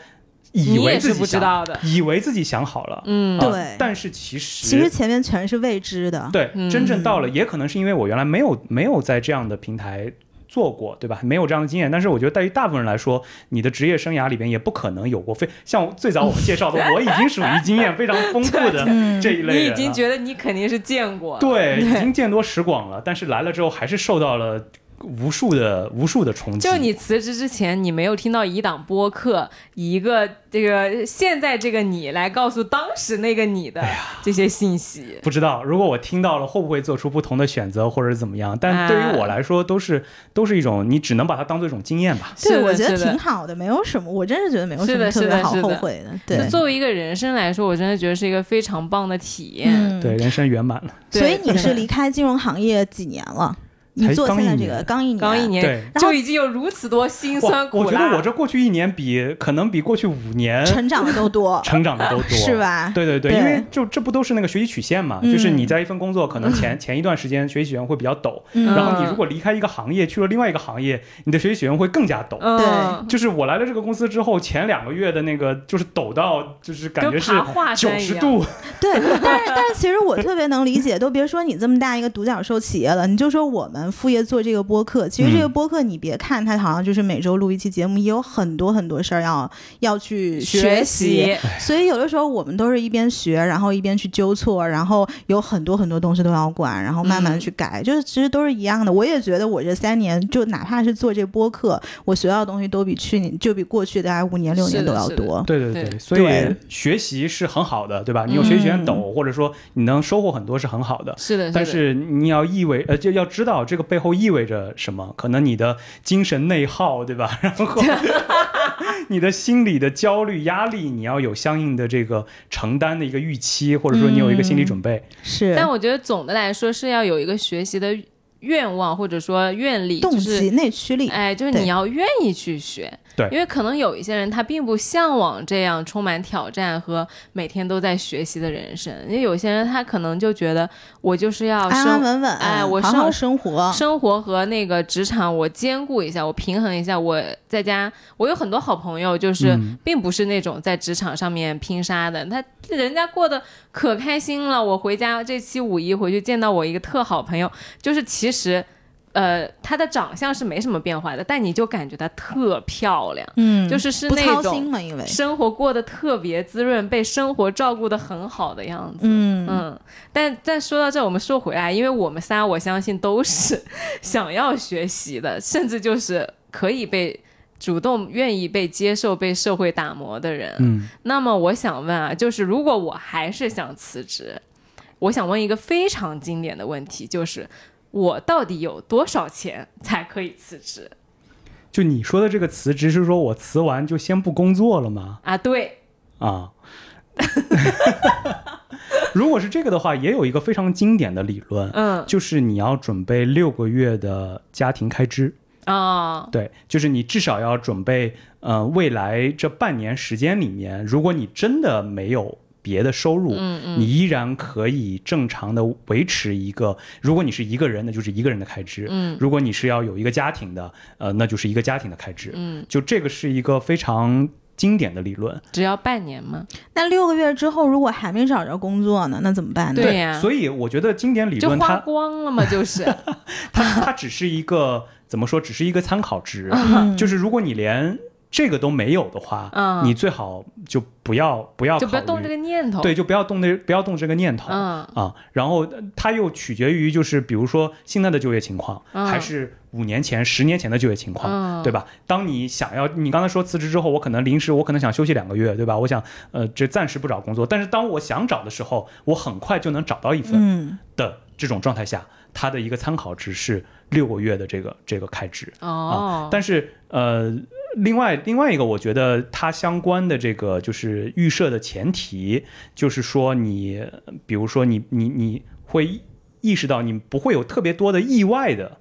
Speaker 3: 以为
Speaker 1: 也是不知
Speaker 3: 自己想，
Speaker 1: 道的，
Speaker 3: 以为自己想好了，
Speaker 1: 嗯，
Speaker 3: 啊
Speaker 2: 对
Speaker 3: 但是其实
Speaker 2: 其实前面全是未知的，
Speaker 3: 对，
Speaker 1: 嗯
Speaker 3: 真正到了，也可能是因为我原来没有没有在这样的平台。做过对吧？没有这样的经验，但是我觉得对于大部分人来说，你的职业生涯里边也不可能有过非像最早我们介绍的，我已经属于经验非常丰富的
Speaker 2: 嗯
Speaker 3: 这一类人了。
Speaker 1: 你已经觉得你肯定是见过了，
Speaker 3: 对，已经见多识广了，但是来了之后还是受到了无数的无数的冲击。
Speaker 1: 就你辞职之前，你没有听到一档播客，以一个这个现在这个你来告诉当时那个你的这些信息。
Speaker 3: 不知道，如果我听到了，会不会做出不同的选择，或者怎么样？但对于我来说，都是都是一种，你只能把它当做一种经验吧。
Speaker 2: 对，我觉得挺好的，没有什么，我真是觉得没有什
Speaker 1: 是的
Speaker 2: 么特别好
Speaker 1: 是的的
Speaker 2: 后悔的。对
Speaker 1: 就，作为一个人生来说，我真的觉得是一个非常棒的体验。
Speaker 2: 嗯，
Speaker 3: 对，人生圆满了。
Speaker 2: 所以你是离开金融行业几年了？你
Speaker 3: 才
Speaker 2: 做现在这
Speaker 3: 刚一年
Speaker 2: 个刚一年，
Speaker 1: 刚一年
Speaker 3: 对
Speaker 1: 就已经有如此多辛酸
Speaker 3: 哇，
Speaker 1: 苦辣。
Speaker 3: 我觉得我这过去一年比可能比过去五年
Speaker 2: 成长的都多，
Speaker 3: 成长的都多，
Speaker 2: 是？吧？
Speaker 3: 对对对，
Speaker 2: 对
Speaker 3: 因为就这不都是那个学习曲线嘛？
Speaker 2: 嗯
Speaker 3: 就是你在一份工作，可能前前一段时间学习曲线会比较陡，
Speaker 2: 嗯
Speaker 3: 然后你如果离开一个行业去了另外一个行业，你的学习曲线会更加陡。
Speaker 1: 对，
Speaker 3: 就是我来了这个公司之后，前两个月的那个就是陡到，就是感觉是九。十度，
Speaker 2: 对，但是但是其实我特别能理解，都别说你这么大一个独角兽企业了，你就说我们副业做这个播客，其实这个
Speaker 3: 嗯
Speaker 2: 播客你别看它好像就是每周录一期节目，也有很多很多事儿要要去
Speaker 1: 学
Speaker 2: 习。
Speaker 1: 习，
Speaker 2: 所以有的时候我们都是一边学，然后一边去纠错，然后有很多很多东西都要管，然后慢慢的去改，就是其实都是一样的。我也觉得我这三年，就哪怕是做这播客，我学到的东西都比去年就比过去大概五年六年都要多。
Speaker 3: 对对
Speaker 1: 对
Speaker 3: 所以学习是很好的，对吧？你有学习曲线
Speaker 2: 嗯，
Speaker 3: 或者说你能收获很多是很好的。
Speaker 1: 是的，的
Speaker 3: 但是你要意味呃，就要知道这个背后意味着什么，可能你的精神内耗，对吧？然后 你的心理的焦虑、压力，你要有相应的这个承担的一个预期，或者说你有一个心理准备。
Speaker 2: 是，
Speaker 1: 但我觉得总的来说是要有一个学习的愿望，或者说愿力，
Speaker 2: 动
Speaker 1: 就是
Speaker 2: 机、内驱力。
Speaker 1: 哎，就是你要愿意去学，
Speaker 3: 对
Speaker 1: 因为可能有一些人他并不向往这样充满挑战和每天都在学习的人生，因为有些人他可能就觉得我就是要
Speaker 2: 安安稳稳，
Speaker 1: 哎我
Speaker 2: 好好
Speaker 1: 生
Speaker 2: 生活，
Speaker 1: 生活和那个职场我兼顾一下，我平衡一下。我在家，我有很多好朋友，就是
Speaker 3: 嗯
Speaker 1: 并不是那种在职场上面拼杀的，他人家过得可开心了。我回家这期五一回去见到我一个特好朋友，就是其实。呃，她的长相是没什么变化的，但你就感觉她特漂亮，
Speaker 2: 嗯，
Speaker 1: 就是是那种
Speaker 2: 操心嘛，因为。
Speaker 1: 生活过得特别滋润，被生活照顾得很好的样子。
Speaker 2: 嗯。
Speaker 1: 嗯，但但说到这，我们说回来，因为我们仨我相信都是想要学习的，甚至就是可以被主动愿意被接受、被社会打磨的人。
Speaker 3: 嗯，
Speaker 1: 那么我想问啊，就是如果我还是想辞职，我想问一个非常经典的问题，就是我到底有多少钱才可以辞职
Speaker 3: 就你说的这个辞职是说我辞完就先不工作了吗？
Speaker 1: 啊？对，
Speaker 3: 啊，如果是这个的话，也有一个非常经典的理论，
Speaker 1: 嗯
Speaker 3: 就是你要准备六个月的家庭开支。
Speaker 1: 啊，
Speaker 3: 对，就是你至少要准备，呃，未来这半年时间里面，如果你真的没有别的收入，
Speaker 1: 嗯嗯
Speaker 3: 你依然可以正常的维持一个，如果你是一个人，那就是一个人的开支；
Speaker 1: 嗯
Speaker 3: 如果你是要有一个家庭的，呃，那就是一个家庭的开支。
Speaker 1: 嗯，
Speaker 3: 就这个是一个非常经典的理论。
Speaker 1: 只要半年吗？
Speaker 2: 那六个月之后，如果还没找着工作呢，那怎么办呢？
Speaker 1: 对呀
Speaker 3: 所以我觉得经典理
Speaker 1: 就花
Speaker 3: 论它
Speaker 1: 光了嘛，就是。
Speaker 3: 它它只是一个怎么说，只是一个参考值。
Speaker 2: 嗯
Speaker 3: 就是如果你连这个都没有的话，
Speaker 1: 嗯
Speaker 3: 你最好就不要不要考虑
Speaker 1: 就不要动这个念头。
Speaker 3: 对，就不要动那不要动这个念头。
Speaker 1: 嗯
Speaker 3: 啊，然后呃它又取决于就是比如说现在的就业情况，
Speaker 1: 嗯
Speaker 3: 还是五年前、十年前的就业情况，
Speaker 1: 嗯
Speaker 3: 对吧？当你想要，你刚才说辞职之后，我可能临时我可能想休息两个月，对吧？我想呃，这暂时不找工作，但是当我想找的时候，我很快就能找到一份
Speaker 2: 嗯，
Speaker 3: 的这种状态下，它的一个参考值是六个月的这个这个开支。
Speaker 1: 哦
Speaker 3: 啊，，但是呃，另外另外一个，我觉得它相关的这个就是预设的前提，就是说你，比如说你你你会意识到你不会有特别多的意外的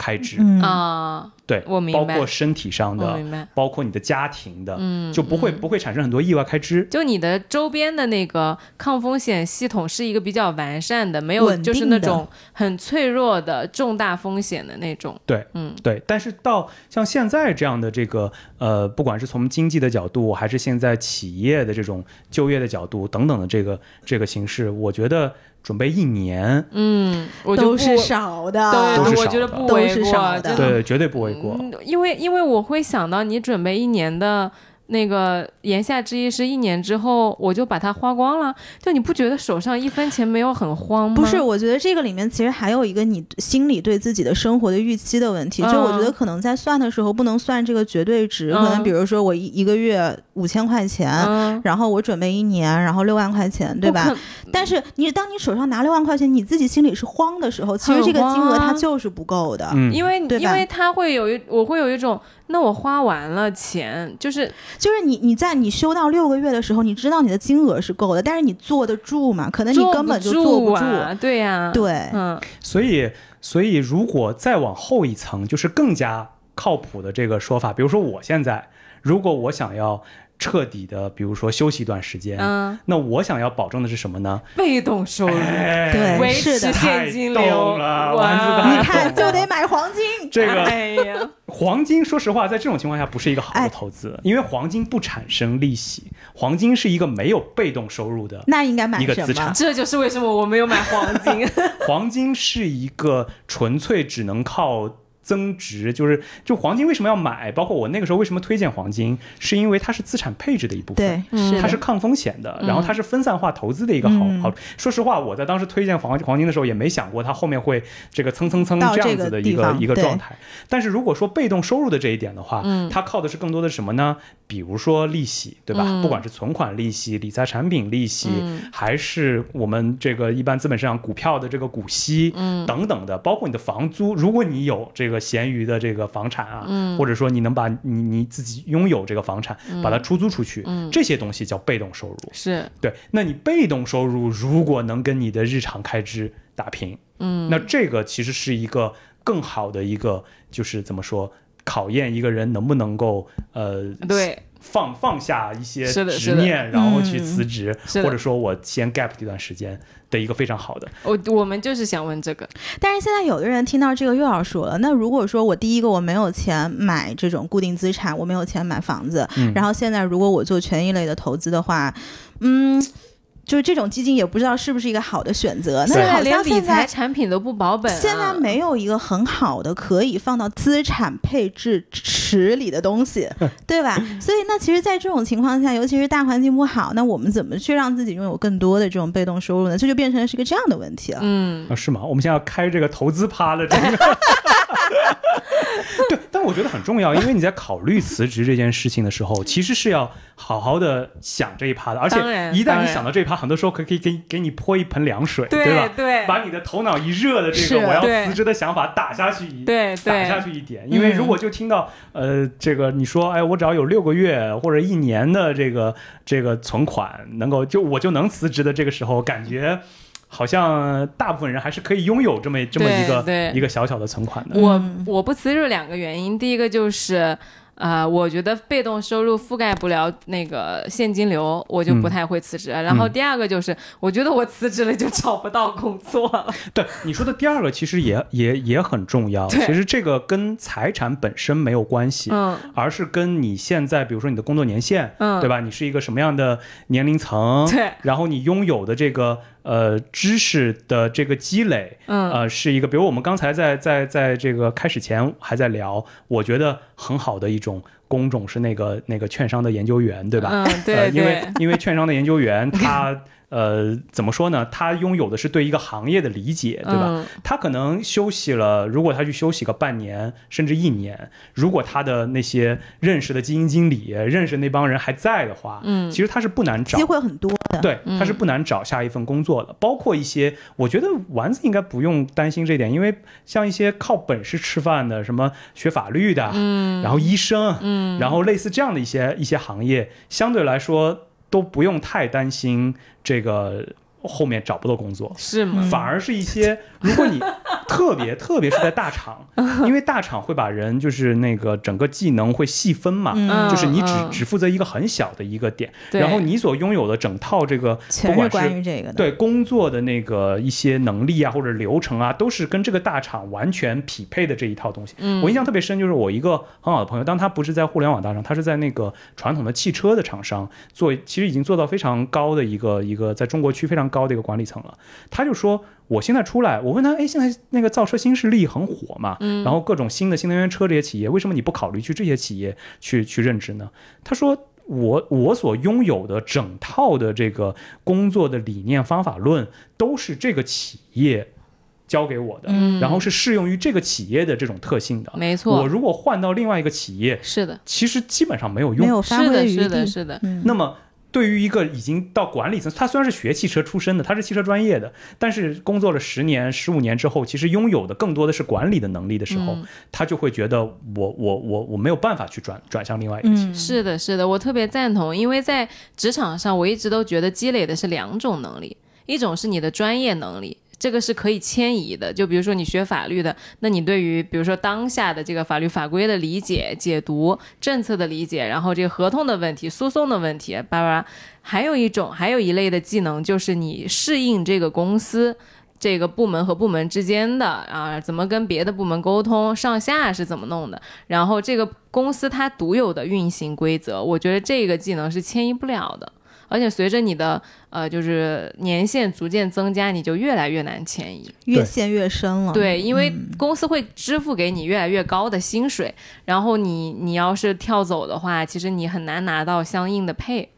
Speaker 3: 开支，
Speaker 2: 嗯。
Speaker 1: 啊，
Speaker 3: 对，
Speaker 1: 我明白。
Speaker 3: 包括身体上的。包括你的家庭的，
Speaker 1: 嗯，
Speaker 3: 就不会、
Speaker 1: 嗯。
Speaker 3: 不会产生很多意外开支。
Speaker 1: 就你的周边的那个抗风险系统是一个比较完善的，没有就是那种很脆弱的重大风险的那种。
Speaker 3: 对，
Speaker 1: 嗯。
Speaker 3: 对，但是到像现在这样的这个呃，不管是从经济的角度，还是现在企业的这种就业的角度等等的这个这个形式，我觉得准备一年，
Speaker 1: 嗯，我就不
Speaker 2: 都是少的，
Speaker 1: 对，我觉得不为过，
Speaker 2: 少的。
Speaker 3: 对，绝对不为过。
Speaker 1: 嗯因为因为我会想到你准备一年的那个言下之意是一年之后我就把它花光了，就你不觉得手上一分钱没有很慌吗？
Speaker 2: 不是，我觉得这个里面其实还有一个你心里对自己的生活的预期的问题。就我觉得可能在算的时候不能算这个绝对值，可能
Speaker 1: 嗯
Speaker 2: 比如说我一一个月五千块钱。
Speaker 1: 嗯，
Speaker 2: 然后我准备一年，然后六万块钱，对吧？但是你当你手上拿六万块钱，你自己心里是慌的时候，其实这个金额它就是不够的。
Speaker 3: 嗯，
Speaker 1: 因为因为它会有一，我会有一种，那我花完了钱，就是
Speaker 2: 就是你你在你休到六个月的时候，你知道你的金额是够的，但是你坐得住吗？可能你根本就坐不住。
Speaker 1: 啊，对呀、
Speaker 2: 对，
Speaker 1: 嗯
Speaker 3: 所以所以如果再往后一层，就是更加靠谱的这个说法，比如说我现在，如果我想要彻底的，比如说休息一段时间，
Speaker 1: 嗯，
Speaker 3: 那我想要保证的是什么呢？
Speaker 1: 被动收入，
Speaker 3: 哎
Speaker 2: 对
Speaker 1: 维持现金流，
Speaker 3: 太懂了
Speaker 2: 你看就得买黄金。
Speaker 3: 这个
Speaker 1: 哎呀，
Speaker 3: 黄金，说实话，在这种情况下不是一个好的
Speaker 2: 哎
Speaker 3: 投资，因为黄金不产生利息，黄金是一个没有被动收入的。
Speaker 2: 那应该买什
Speaker 3: 一个资产
Speaker 2: 么？
Speaker 1: 这就是为什么我没有买黄金。
Speaker 3: 黄金是一个纯粹只能靠增值，就是就黄金为什么要买？包括我那个时候为什么推荐黄金，是因为它是资产配置的一部分。
Speaker 2: 对，
Speaker 3: 它是抗风险的，
Speaker 1: 嗯
Speaker 3: 然后它是分散化投资的一个好
Speaker 2: 嗯
Speaker 3: 好。说实话，我在当时推荐黄黄金的时候，也没想过它后面会这个蹭蹭蹭
Speaker 2: 这
Speaker 3: 样子的一个一个状态。但是如果说被动收入的这一点的话，
Speaker 1: 嗯
Speaker 3: 它靠的是更多的什么呢？比如说利息，对吧？
Speaker 1: 嗯
Speaker 3: 不管是存款利息、理财产品利息，
Speaker 1: 嗯
Speaker 3: 还是我们这个一般资本市场股票的这个股息，
Speaker 1: 嗯
Speaker 3: 等等的，包括你的房租，如果你有这个闲余的这个房产啊，
Speaker 1: 嗯。
Speaker 3: 或者说你能把你你自己拥有这个房产，把它出租出去，
Speaker 1: 嗯。
Speaker 3: 这些东西叫被动收入。
Speaker 1: 是，
Speaker 3: 对，那你被动收入如果能跟你的日常开支打平，
Speaker 1: 嗯，
Speaker 3: 那这个其实是一个更好的一个，就是怎么说，考验一个人能不能够呃
Speaker 1: 对，
Speaker 3: 放放下一些执念，然后去
Speaker 2: 嗯
Speaker 3: 辞职，或者说我先 gap 一段时间的一个非常好的。
Speaker 1: 我我们就是想问这个，
Speaker 2: 但是现在有的人听到这个又要说了，那如果说我第一个我没有钱买这种固定资产，我没有钱买房子，
Speaker 3: 嗯
Speaker 2: 然后现在如果我做权益类的投资的话，嗯。就是这种基金也不知道是不是一个好的选择。
Speaker 3: 对
Speaker 2: 那好
Speaker 1: 连理
Speaker 2: 像现在
Speaker 1: 财产品都不保本、啊，
Speaker 2: 现在没有一个很好的可以放到资产配置池里的东西，对吧？所以那其实，在这种情况下，尤其是大环境不好，那我们怎么去让自己拥有更多的这种被动收入呢？这就变成是个这样的问题了。
Speaker 1: 嗯，
Speaker 3: 啊，是吗？我们现在要开这个投资趴了这个，对，但我觉得很重要，因为你在考虑辞职这件事情的时候，其实是要好好的想这一趴的，而且一旦你想到这一趴，很多时候可以可以给给你泼一盆凉水，
Speaker 1: 对
Speaker 3: 吧？
Speaker 1: 对
Speaker 3: 把你的头脑一热的这个我要辞职的想法打下去一
Speaker 1: 对
Speaker 3: 打下，去一点，因为如果就听到、呃这个你说哎我只要有六个月或者一年的这个这个存款能够就我就能辞职的这个时候，感觉好像大部分人还是可以拥有这么这么一个一个小小的存款的。
Speaker 1: 我
Speaker 2: 嗯
Speaker 1: 我不辞职有两个原因，第一个就是。呃，我觉得被动收入覆盖不了那个现金流，我就不
Speaker 3: 嗯
Speaker 1: 太会辞职。然后第二个就是，我觉得我辞职了就找不到工作了。
Speaker 3: 对你说的第二个其实也也也很重要。其实这个跟财产本身没有关系，
Speaker 1: 嗯
Speaker 3: 而是跟你现在比如说你的工作年限，
Speaker 1: 嗯，
Speaker 3: 对吧？你是一个什么样的年龄层？
Speaker 1: 对，
Speaker 3: 然后你拥有的这个呃知识的这个积累，
Speaker 1: 嗯
Speaker 3: 呃，是一个，比如我们刚才在在在这个开始前还在聊，我觉得很好的一种工种是那个那个券商的研究员，对吧？
Speaker 1: 嗯，
Speaker 3: 呃，
Speaker 1: 对
Speaker 3: 因为，因为券商的研究员 他。呃，怎么说呢？他拥有的是对一个行业的理解，对吧？
Speaker 1: 嗯
Speaker 3: 他可能休息了，如果他去休息个半年甚至一年，如果他的那些认识的基金经理、认识的那帮人还在的话，
Speaker 1: 嗯
Speaker 3: 其实他是不难找
Speaker 2: 机会很多的。
Speaker 3: 对，
Speaker 1: 嗯
Speaker 3: 他是不难找下一份工作的。包括一些，我觉得丸子应该不用担心这一点，因为像一些靠本事吃饭的，什么学法律的，
Speaker 1: 嗯
Speaker 3: 然后医生，
Speaker 1: 嗯，
Speaker 3: 然后类似这样的一些一些行业，相对来说都不用太担心这个后面找不到工作。
Speaker 1: 是吗？
Speaker 3: 反而是一些，如果你 特别特别是在大厂，因为大厂会把人就是那个整个技能会细分嘛，
Speaker 2: 嗯
Speaker 3: 就是你只
Speaker 1: 嗯
Speaker 3: 只负责一个很小的一个点，然后你所拥有的整套这个
Speaker 2: 全是
Speaker 3: 管是
Speaker 2: 关于这个的。
Speaker 3: 对工作的那个一些能力啊或者流程啊，都是跟这个大厂完全匹配的这一套东西。
Speaker 1: 嗯
Speaker 3: 我印象特别深，就是我一个很好的朋友，当他不是在互联网大厂，他是在那个传统的汽车的厂商做，其实已经做到非常高的一个一个在中国区非常高的一个管理层了。他就说，我现在出来，我问他，哎，现在那个造车新势力很火嘛，
Speaker 1: 嗯
Speaker 3: 然后各种新的新能源车这些企业，为什么你不考虑去这些企业去去任职呢？他说。我我所拥有的整套的这个工作的理念方法论，都是这个企业教给我的，
Speaker 1: 嗯
Speaker 3: 然后是适用于这个企业的这种特性的。
Speaker 1: 没错，我
Speaker 3: 如果换到另外一个企业，
Speaker 1: 是的，
Speaker 3: 其实基本上没有用。
Speaker 2: 没有发
Speaker 1: 是的，
Speaker 2: 挥余
Speaker 1: 是的，
Speaker 2: 地。
Speaker 1: 是的，
Speaker 2: 嗯，
Speaker 3: 那么，对于一个已经到管理层，他虽然是学汽车出身的，他是汽车专业的，但是工作了十年、十五年之后，其实拥有的更多的是管理的能力的时候，
Speaker 1: 嗯
Speaker 3: 他就会觉得我我我我没有办法去转转向另外一个。
Speaker 2: 嗯，
Speaker 1: 是的，是的，我特别赞同，因为在职场上，我一直都觉得积累的是两种能力，一种是你的专业能力。这个是可以迁移的，就比如说你学法律的，那你对于比如说当下的这个法律法规的理解、解读、政策的理解，然后这个合同的问题、诉讼的问题，叭叭。还有一种，还有一类的技能，就是你适应这个公司。这个部门和部门之间的啊，怎么跟别的部门沟通，上下是怎么弄的，然后这个公司它独有的运行规则，我觉得这个技能是迁移不了的。而且随着你的呃，就是年限逐渐增加，你就越来越难迁移。
Speaker 2: 越陷越深了。
Speaker 1: 对，因为
Speaker 2: 嗯
Speaker 1: 公司会支付给你越来越高的薪水，然后你你要是跳走的话，其实你很难拿到相应的配。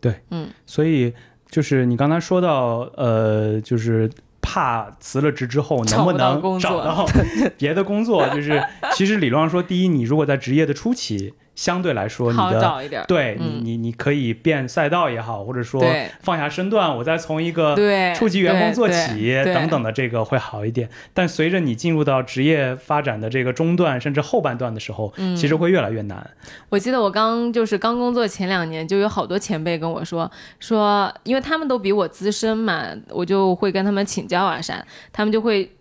Speaker 3: 对，嗯所以就是你刚才说到，呃，就是怕辞了职之后能
Speaker 1: 不
Speaker 3: 能
Speaker 1: 工作
Speaker 3: 找到 别的工作，就是其实理论上说，第一，你如果在职业的初期，相对来说你
Speaker 1: 好
Speaker 3: 的
Speaker 1: 找一点儿。
Speaker 3: 对
Speaker 1: 嗯
Speaker 3: 你你你可以变赛道也好，或者说放下身段，我再从一个
Speaker 1: 对，
Speaker 3: 初级员工做起等等的这个会好一点。但随着你进入到职业发展的这个中段甚至后半段的时候，
Speaker 1: 嗯
Speaker 3: 其实会越来越难。
Speaker 1: 我记得我刚就是刚工作前两年，就有好多前辈跟我说说，因为他们都比我资深嘛，我就会跟他们请教啊啥，他们就会。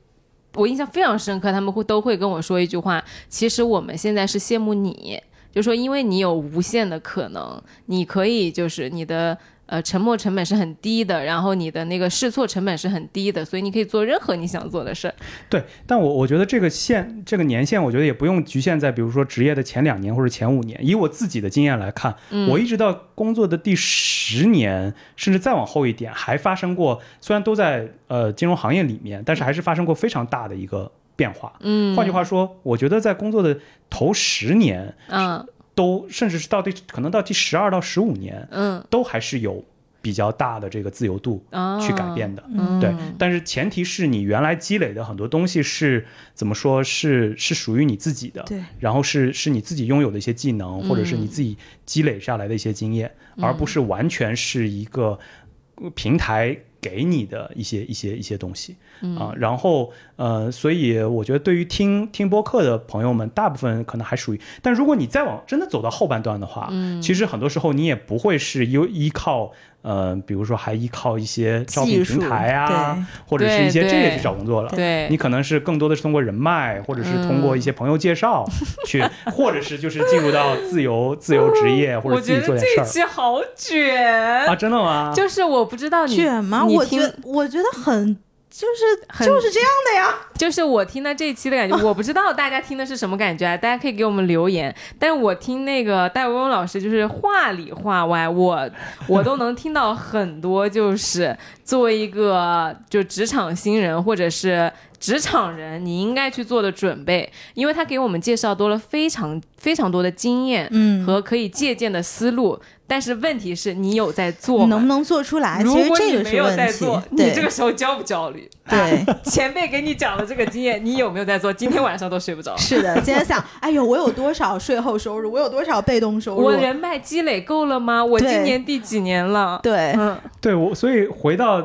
Speaker 1: 我印象非常深刻，他们会都会跟我说一句话：，其实我们现在是羡慕你，就说因为你有无限的可能，你可以就是你的呃，沉没成本是很低的，然后你的那个试错成本是很低的，所以你可以做任何你想做的事儿。
Speaker 3: 对，但我我觉得这个限这个年限，我觉得也不用局限在比如说职业的前两年或者前五年。以我自己的经验来看，
Speaker 1: 嗯
Speaker 3: 我一直到工作的第十年，甚至再往后一点，还发生过，虽然都在呃金融行业里面，但是还是发生过非常大的一个变化。
Speaker 1: 嗯，
Speaker 3: 换句话说，我觉得在工作的头十年，
Speaker 1: 嗯。
Speaker 3: 都甚至是到第可能到第十二到十五年，
Speaker 1: 嗯。
Speaker 3: 都还是有比较大的这个自由度
Speaker 1: 啊，
Speaker 3: 去改变的。
Speaker 1: 嗯。
Speaker 3: 对，但是前提是你原来积累的很多东西是怎么说是是属于你自己的，
Speaker 2: 对，
Speaker 3: 然后是是你自己拥有的一些技能，或者是
Speaker 1: 嗯
Speaker 3: 你自己积累下来的一些经验，而不是完全是一个呃平台给你的一些一些一些东西
Speaker 1: 嗯
Speaker 3: 啊。然后呃，所以我觉得对于听听播客的朋友们，大部分可能还属于，但如果你再往真的走到后半段的话，
Speaker 1: 嗯
Speaker 3: 其实很多时候你也不会是依依靠。呃，比如说还依靠一些招聘平台啊，
Speaker 2: 对
Speaker 3: 或者是一些这些去找工作了。
Speaker 1: 对
Speaker 3: 你可能是更多的是通过人脉，或者是通过一些朋友介绍去，或者是就是进入到自由自由职业，或者自己
Speaker 1: 觉得这一
Speaker 3: 做点事儿
Speaker 1: 期好卷，
Speaker 3: 啊？真的吗？
Speaker 1: 就是我不知道你
Speaker 2: 卷吗？
Speaker 1: 你听
Speaker 2: 我觉我觉得很就是
Speaker 1: 很
Speaker 2: 就是这样的呀。
Speaker 1: 就是我听到这一期的感觉，我不知道大家听的是什么感觉啊？大家可以给我们留言。但是我听那个戴维翁老师，就是话里话外，我我都能听到很多，就是作为一个就职场新人或者是职场人，你应该去做的准备，因为他给我们介绍多了非常非常多的经验
Speaker 2: 嗯，
Speaker 1: 和可以借鉴的思路。但是问题是你有在做吗？
Speaker 2: 能不能做出来？
Speaker 1: 如
Speaker 2: 其实
Speaker 1: 果你
Speaker 2: 这个
Speaker 1: 没有在
Speaker 2: 是问题
Speaker 1: 做，。你这个时候焦不焦虑？
Speaker 2: 对，
Speaker 1: 前辈给你讲的这个经验，你有没有在做？今天晚上都睡不着。
Speaker 2: 是的。今天想，哎呦，我有多少税后收入？我有多少被动收入？
Speaker 1: 我人脉积累够了吗？我今年第几年了？
Speaker 2: 对，
Speaker 1: 嗯，
Speaker 3: 对我，所以回到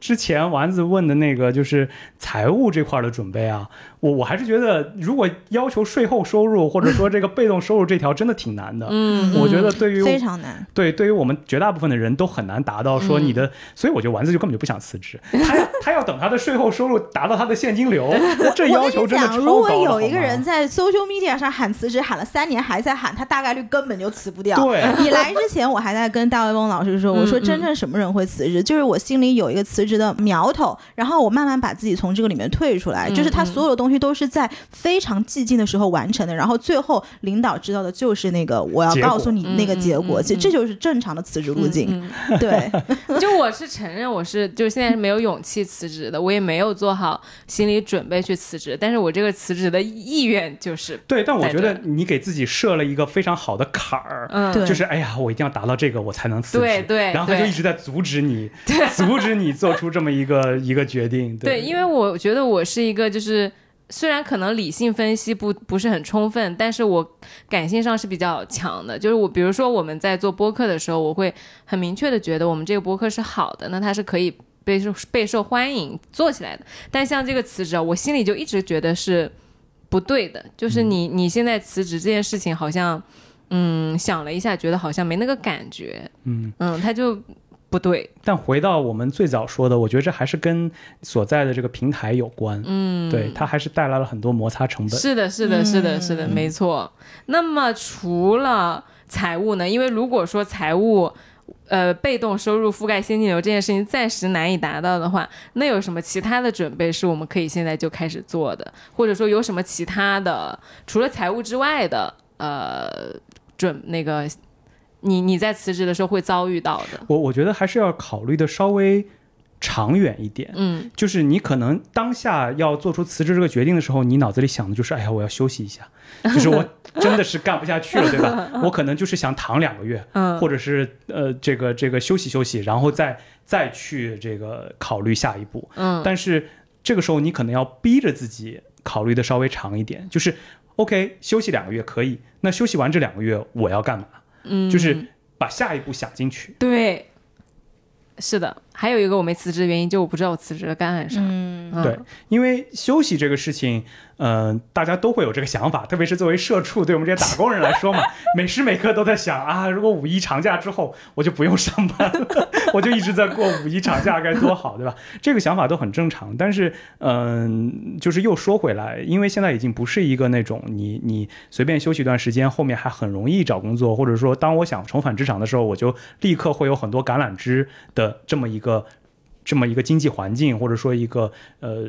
Speaker 3: 之前丸子问的那个，就是财务这块的准备啊，我我还是觉得，如果要求税后收入或者说这个被动收入这条，真的挺难的。
Speaker 1: 嗯
Speaker 3: 我觉得对于
Speaker 2: 非常难。
Speaker 3: 对，对于我们绝大部分的人都很难达到说你的，
Speaker 1: 嗯
Speaker 3: 所以我觉得丸子就根本就不想辞职，他要他要等他的税后收入达到他的现金流，这要求真的超
Speaker 2: 如果有一个人在 social media 上喊辞职，喊了三年还在喊，他大概率根本就辞不掉。
Speaker 3: 对，
Speaker 2: 你来之前，我还在跟大卫翁老师说，我说
Speaker 1: 嗯
Speaker 2: 真正什么人会辞职，就是我心里有一个辞职的苗头，然后我慢慢把自己从这个里面退出来，
Speaker 1: 嗯
Speaker 2: 就是他所有的东西都是在非常寂静的时候完成的，然后最后领导知道的就是那个我要告诉你那个结果，其实这就是正常的辞职路径。
Speaker 1: 嗯
Speaker 2: 对，
Speaker 1: 嗯 就我是承认我是就是现在是没有勇气辞职的，我也没有做好心理准备去辞职，但是我这个辞职的意愿就是，
Speaker 3: 对，但我觉得你给自己设了一个非常好的坎儿。
Speaker 1: 嗯，
Speaker 2: 对
Speaker 3: 就是哎呀，我一定要达到这个，我才能辞职。
Speaker 1: 对对
Speaker 3: 然后他就一直在阻止你，阻止你做出这么一个一个决定。
Speaker 1: 对，因为我觉得我是一个就是。虽然可能理性分析不不是很充分，但是我感性上是比较强的。就是我，比如说我们在做播客的时候，我会很明确的觉得我们这个播客是好的，那它是可以备受备受欢迎做起来的。但像这个辞职啊，我心里就一直觉得是不对的。就是你你现在辞职这件事情，好像嗯想了一下，觉得好像没那个感觉，
Speaker 3: 嗯
Speaker 1: 嗯，他就不对。
Speaker 3: 但回到我们最早说的，我觉得这还是跟所在的这个平台有关。
Speaker 1: 嗯，
Speaker 3: 对，它还是带来了很多摩擦成本。
Speaker 1: 是的，是的，是的，
Speaker 2: 嗯
Speaker 1: 是的，没错。那么除了财务呢？因为如果说财务，呃，被动收入覆盖现金流这件事情暂时难以达到的话，那有什么其他的准备是我们可以现在就开始做的？或者说有什么其他的，除了财务之外的，呃，准那个，你你在辞职的时候会遭遇到的？
Speaker 3: 我我觉得还是要考虑的稍微长远一点。
Speaker 1: 嗯
Speaker 3: 就是你可能当下要做出辞职这个决定的时候，你脑子里想的就是，哎呀，我要休息一下，就是我 真的是干不下去了，对吧？我可能就是想躺两个月，
Speaker 1: 嗯
Speaker 3: 或者是呃，这个这个休息休息，然后再再去这个考虑下一步。
Speaker 1: 嗯
Speaker 3: 但是这个时候你可能要逼着自己考虑的稍微长一点，就是 OK，休息两个月可以，那休息完这两个月我要干嘛？
Speaker 1: 嗯，
Speaker 3: 就是把下一步想进去。
Speaker 1: 对，是的。还有一个我没辞职的原因，就我不知道我辞职了干啥。
Speaker 2: 嗯，
Speaker 1: 嗯
Speaker 3: 对，因为休息这个事情，嗯、大家都会有这个想法，特别是作为社畜，对我们这些打工人来说嘛，每时每刻都在想啊，如果五一长假之后我就不用上班了，我就一直在过五一长假该多好，对吧？这个想法都很正常。但是，嗯、就是又说回来，因为现在已经不是一个那种你你随便休息一段时间，后面还很容易找工作，或者说当我想重返职场的时候，我就立刻会有很多橄榄枝的这么一个。这么一个经济环境，或者说一个呃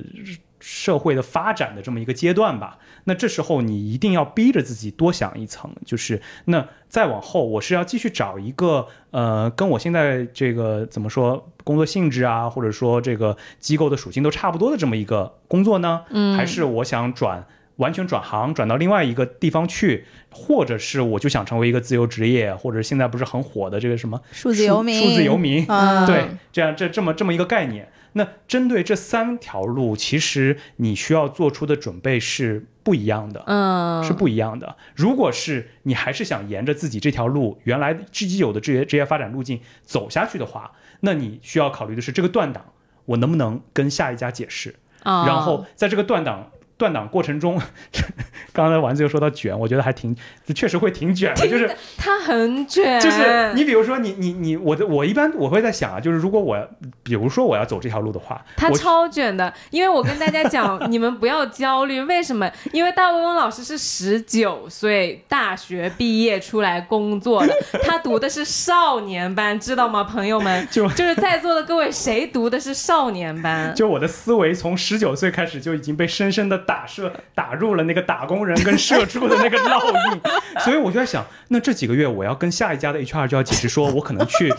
Speaker 3: 社会的发展的这么一个阶段吧。那这时候你一定要逼着自己多想一层，就是那再往后，我是要继续找一个呃跟我现在这个怎么说工作性质啊，或者说这个机构的属性都差不多的这么一个工作呢？
Speaker 1: 嗯
Speaker 3: 还是我想转完全转行，转到另外一个地方去，或者是我就想成为一个自由职业，或者现在不是很火的这个什么
Speaker 2: 数字游民，
Speaker 3: 数字游民，
Speaker 2: 嗯，
Speaker 3: 对，这样这这么这么一个概念。那针对这三条路，其实你需要做出的准备是不一样的。
Speaker 1: 嗯，
Speaker 3: 是不一样的。如果是你还是想沿着自己这条路原来自己有的职业职业发展路径走下去的话，那你需要考虑的是这个断档，我能不能跟下一家解释？
Speaker 1: 啊，
Speaker 3: 然后在这个断档断档过程中，刚才丸子又说到卷，我觉得还挺，确实会挺卷的，就是
Speaker 1: 他很卷，
Speaker 3: 就是你比如说你你你我的我一般我会在想啊，就是如果我比如说我要走这条路的话，我
Speaker 1: 他超卷的，因为我跟大家讲，你们不要焦虑，为什么？因为大翁老师是十九岁大学毕业出来工作的，他读的是少年班，知道吗，朋友们？
Speaker 3: 就
Speaker 1: 就是在座的各位，谁读的是少年班？
Speaker 3: 就我的思维从十九岁开始就已经被深深的打射打入了那个打工人跟社畜的那个烙印，所以我就在想，那这几个月我要跟下一家的 HR 就要解释说，我可能去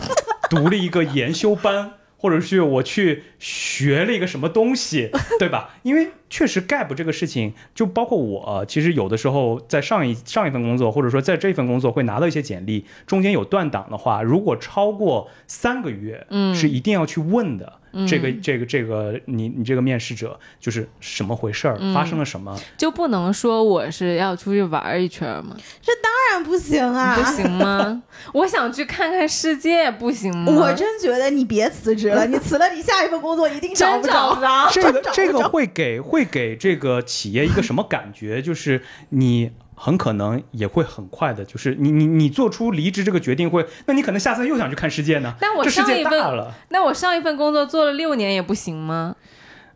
Speaker 3: 读了一个研修班。或者是我去学了一个什么东西，对吧？因为确实 gap 这个事情，就包括我，其实有的时候在上一上一份工作，或者说在这份工作会拿到一些简历，中间有断档的话，如果超过三个月，
Speaker 1: 嗯
Speaker 3: 是一定要去问的。
Speaker 1: 嗯
Speaker 3: 这个这个这个，你你这个面试者就是什么回事儿，
Speaker 1: 嗯
Speaker 3: 发生了什么？
Speaker 1: 就不能说我是要出去玩一圈吗？
Speaker 2: 这当然不行啊！
Speaker 1: 不行吗？我想去看看世界，不行吗？
Speaker 2: 我真觉得你别辞职了，你辞了，你下一份工作一定
Speaker 1: 真
Speaker 2: 不着。
Speaker 1: 找不着。
Speaker 3: 这个这个会给会给这个企业一个什么感觉？就是你很可能也会很快的，就是你你你做出离职这个决定会，那你可能下次又想去看世界呢？
Speaker 1: 但我上一份
Speaker 3: 了，
Speaker 1: 那我上一份工作做了六年也不行吗？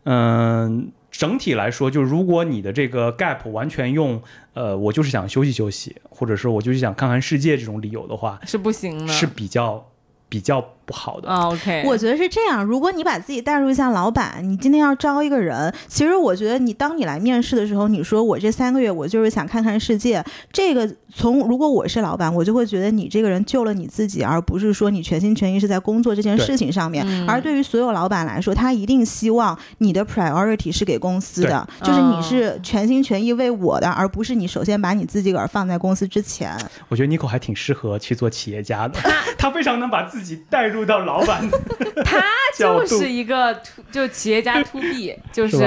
Speaker 3: 嗯。整体来说，就如果你的这个 gap 完全用，呃，我就是想休息休息，或者说我就是想看看世界这种理由的话，
Speaker 1: 是不行的。
Speaker 3: 是比较比较不好的。
Speaker 1: 啊，OK，
Speaker 2: 我觉得是这样，如果你把自己代入一下老板，你今天要招一个人，其实我觉得你当你来面试的时候，你说我这三个月我就是想看看世界，这个从如果我是老板，我就会觉得你这个人救了你自己，而不是说你全心全意是在工作这件事情上面。
Speaker 1: 嗯
Speaker 2: 而对于所有老板来说，他一定希望你的 priority 是给公司的，就是你是全心全意为我的，而不是你首先把你自己个儿放在公司之前。
Speaker 3: 我觉得 Nico 还挺适合去做企业家的，他非常能把自己带入到老板
Speaker 1: 他 就是一个就企业家 to B，就是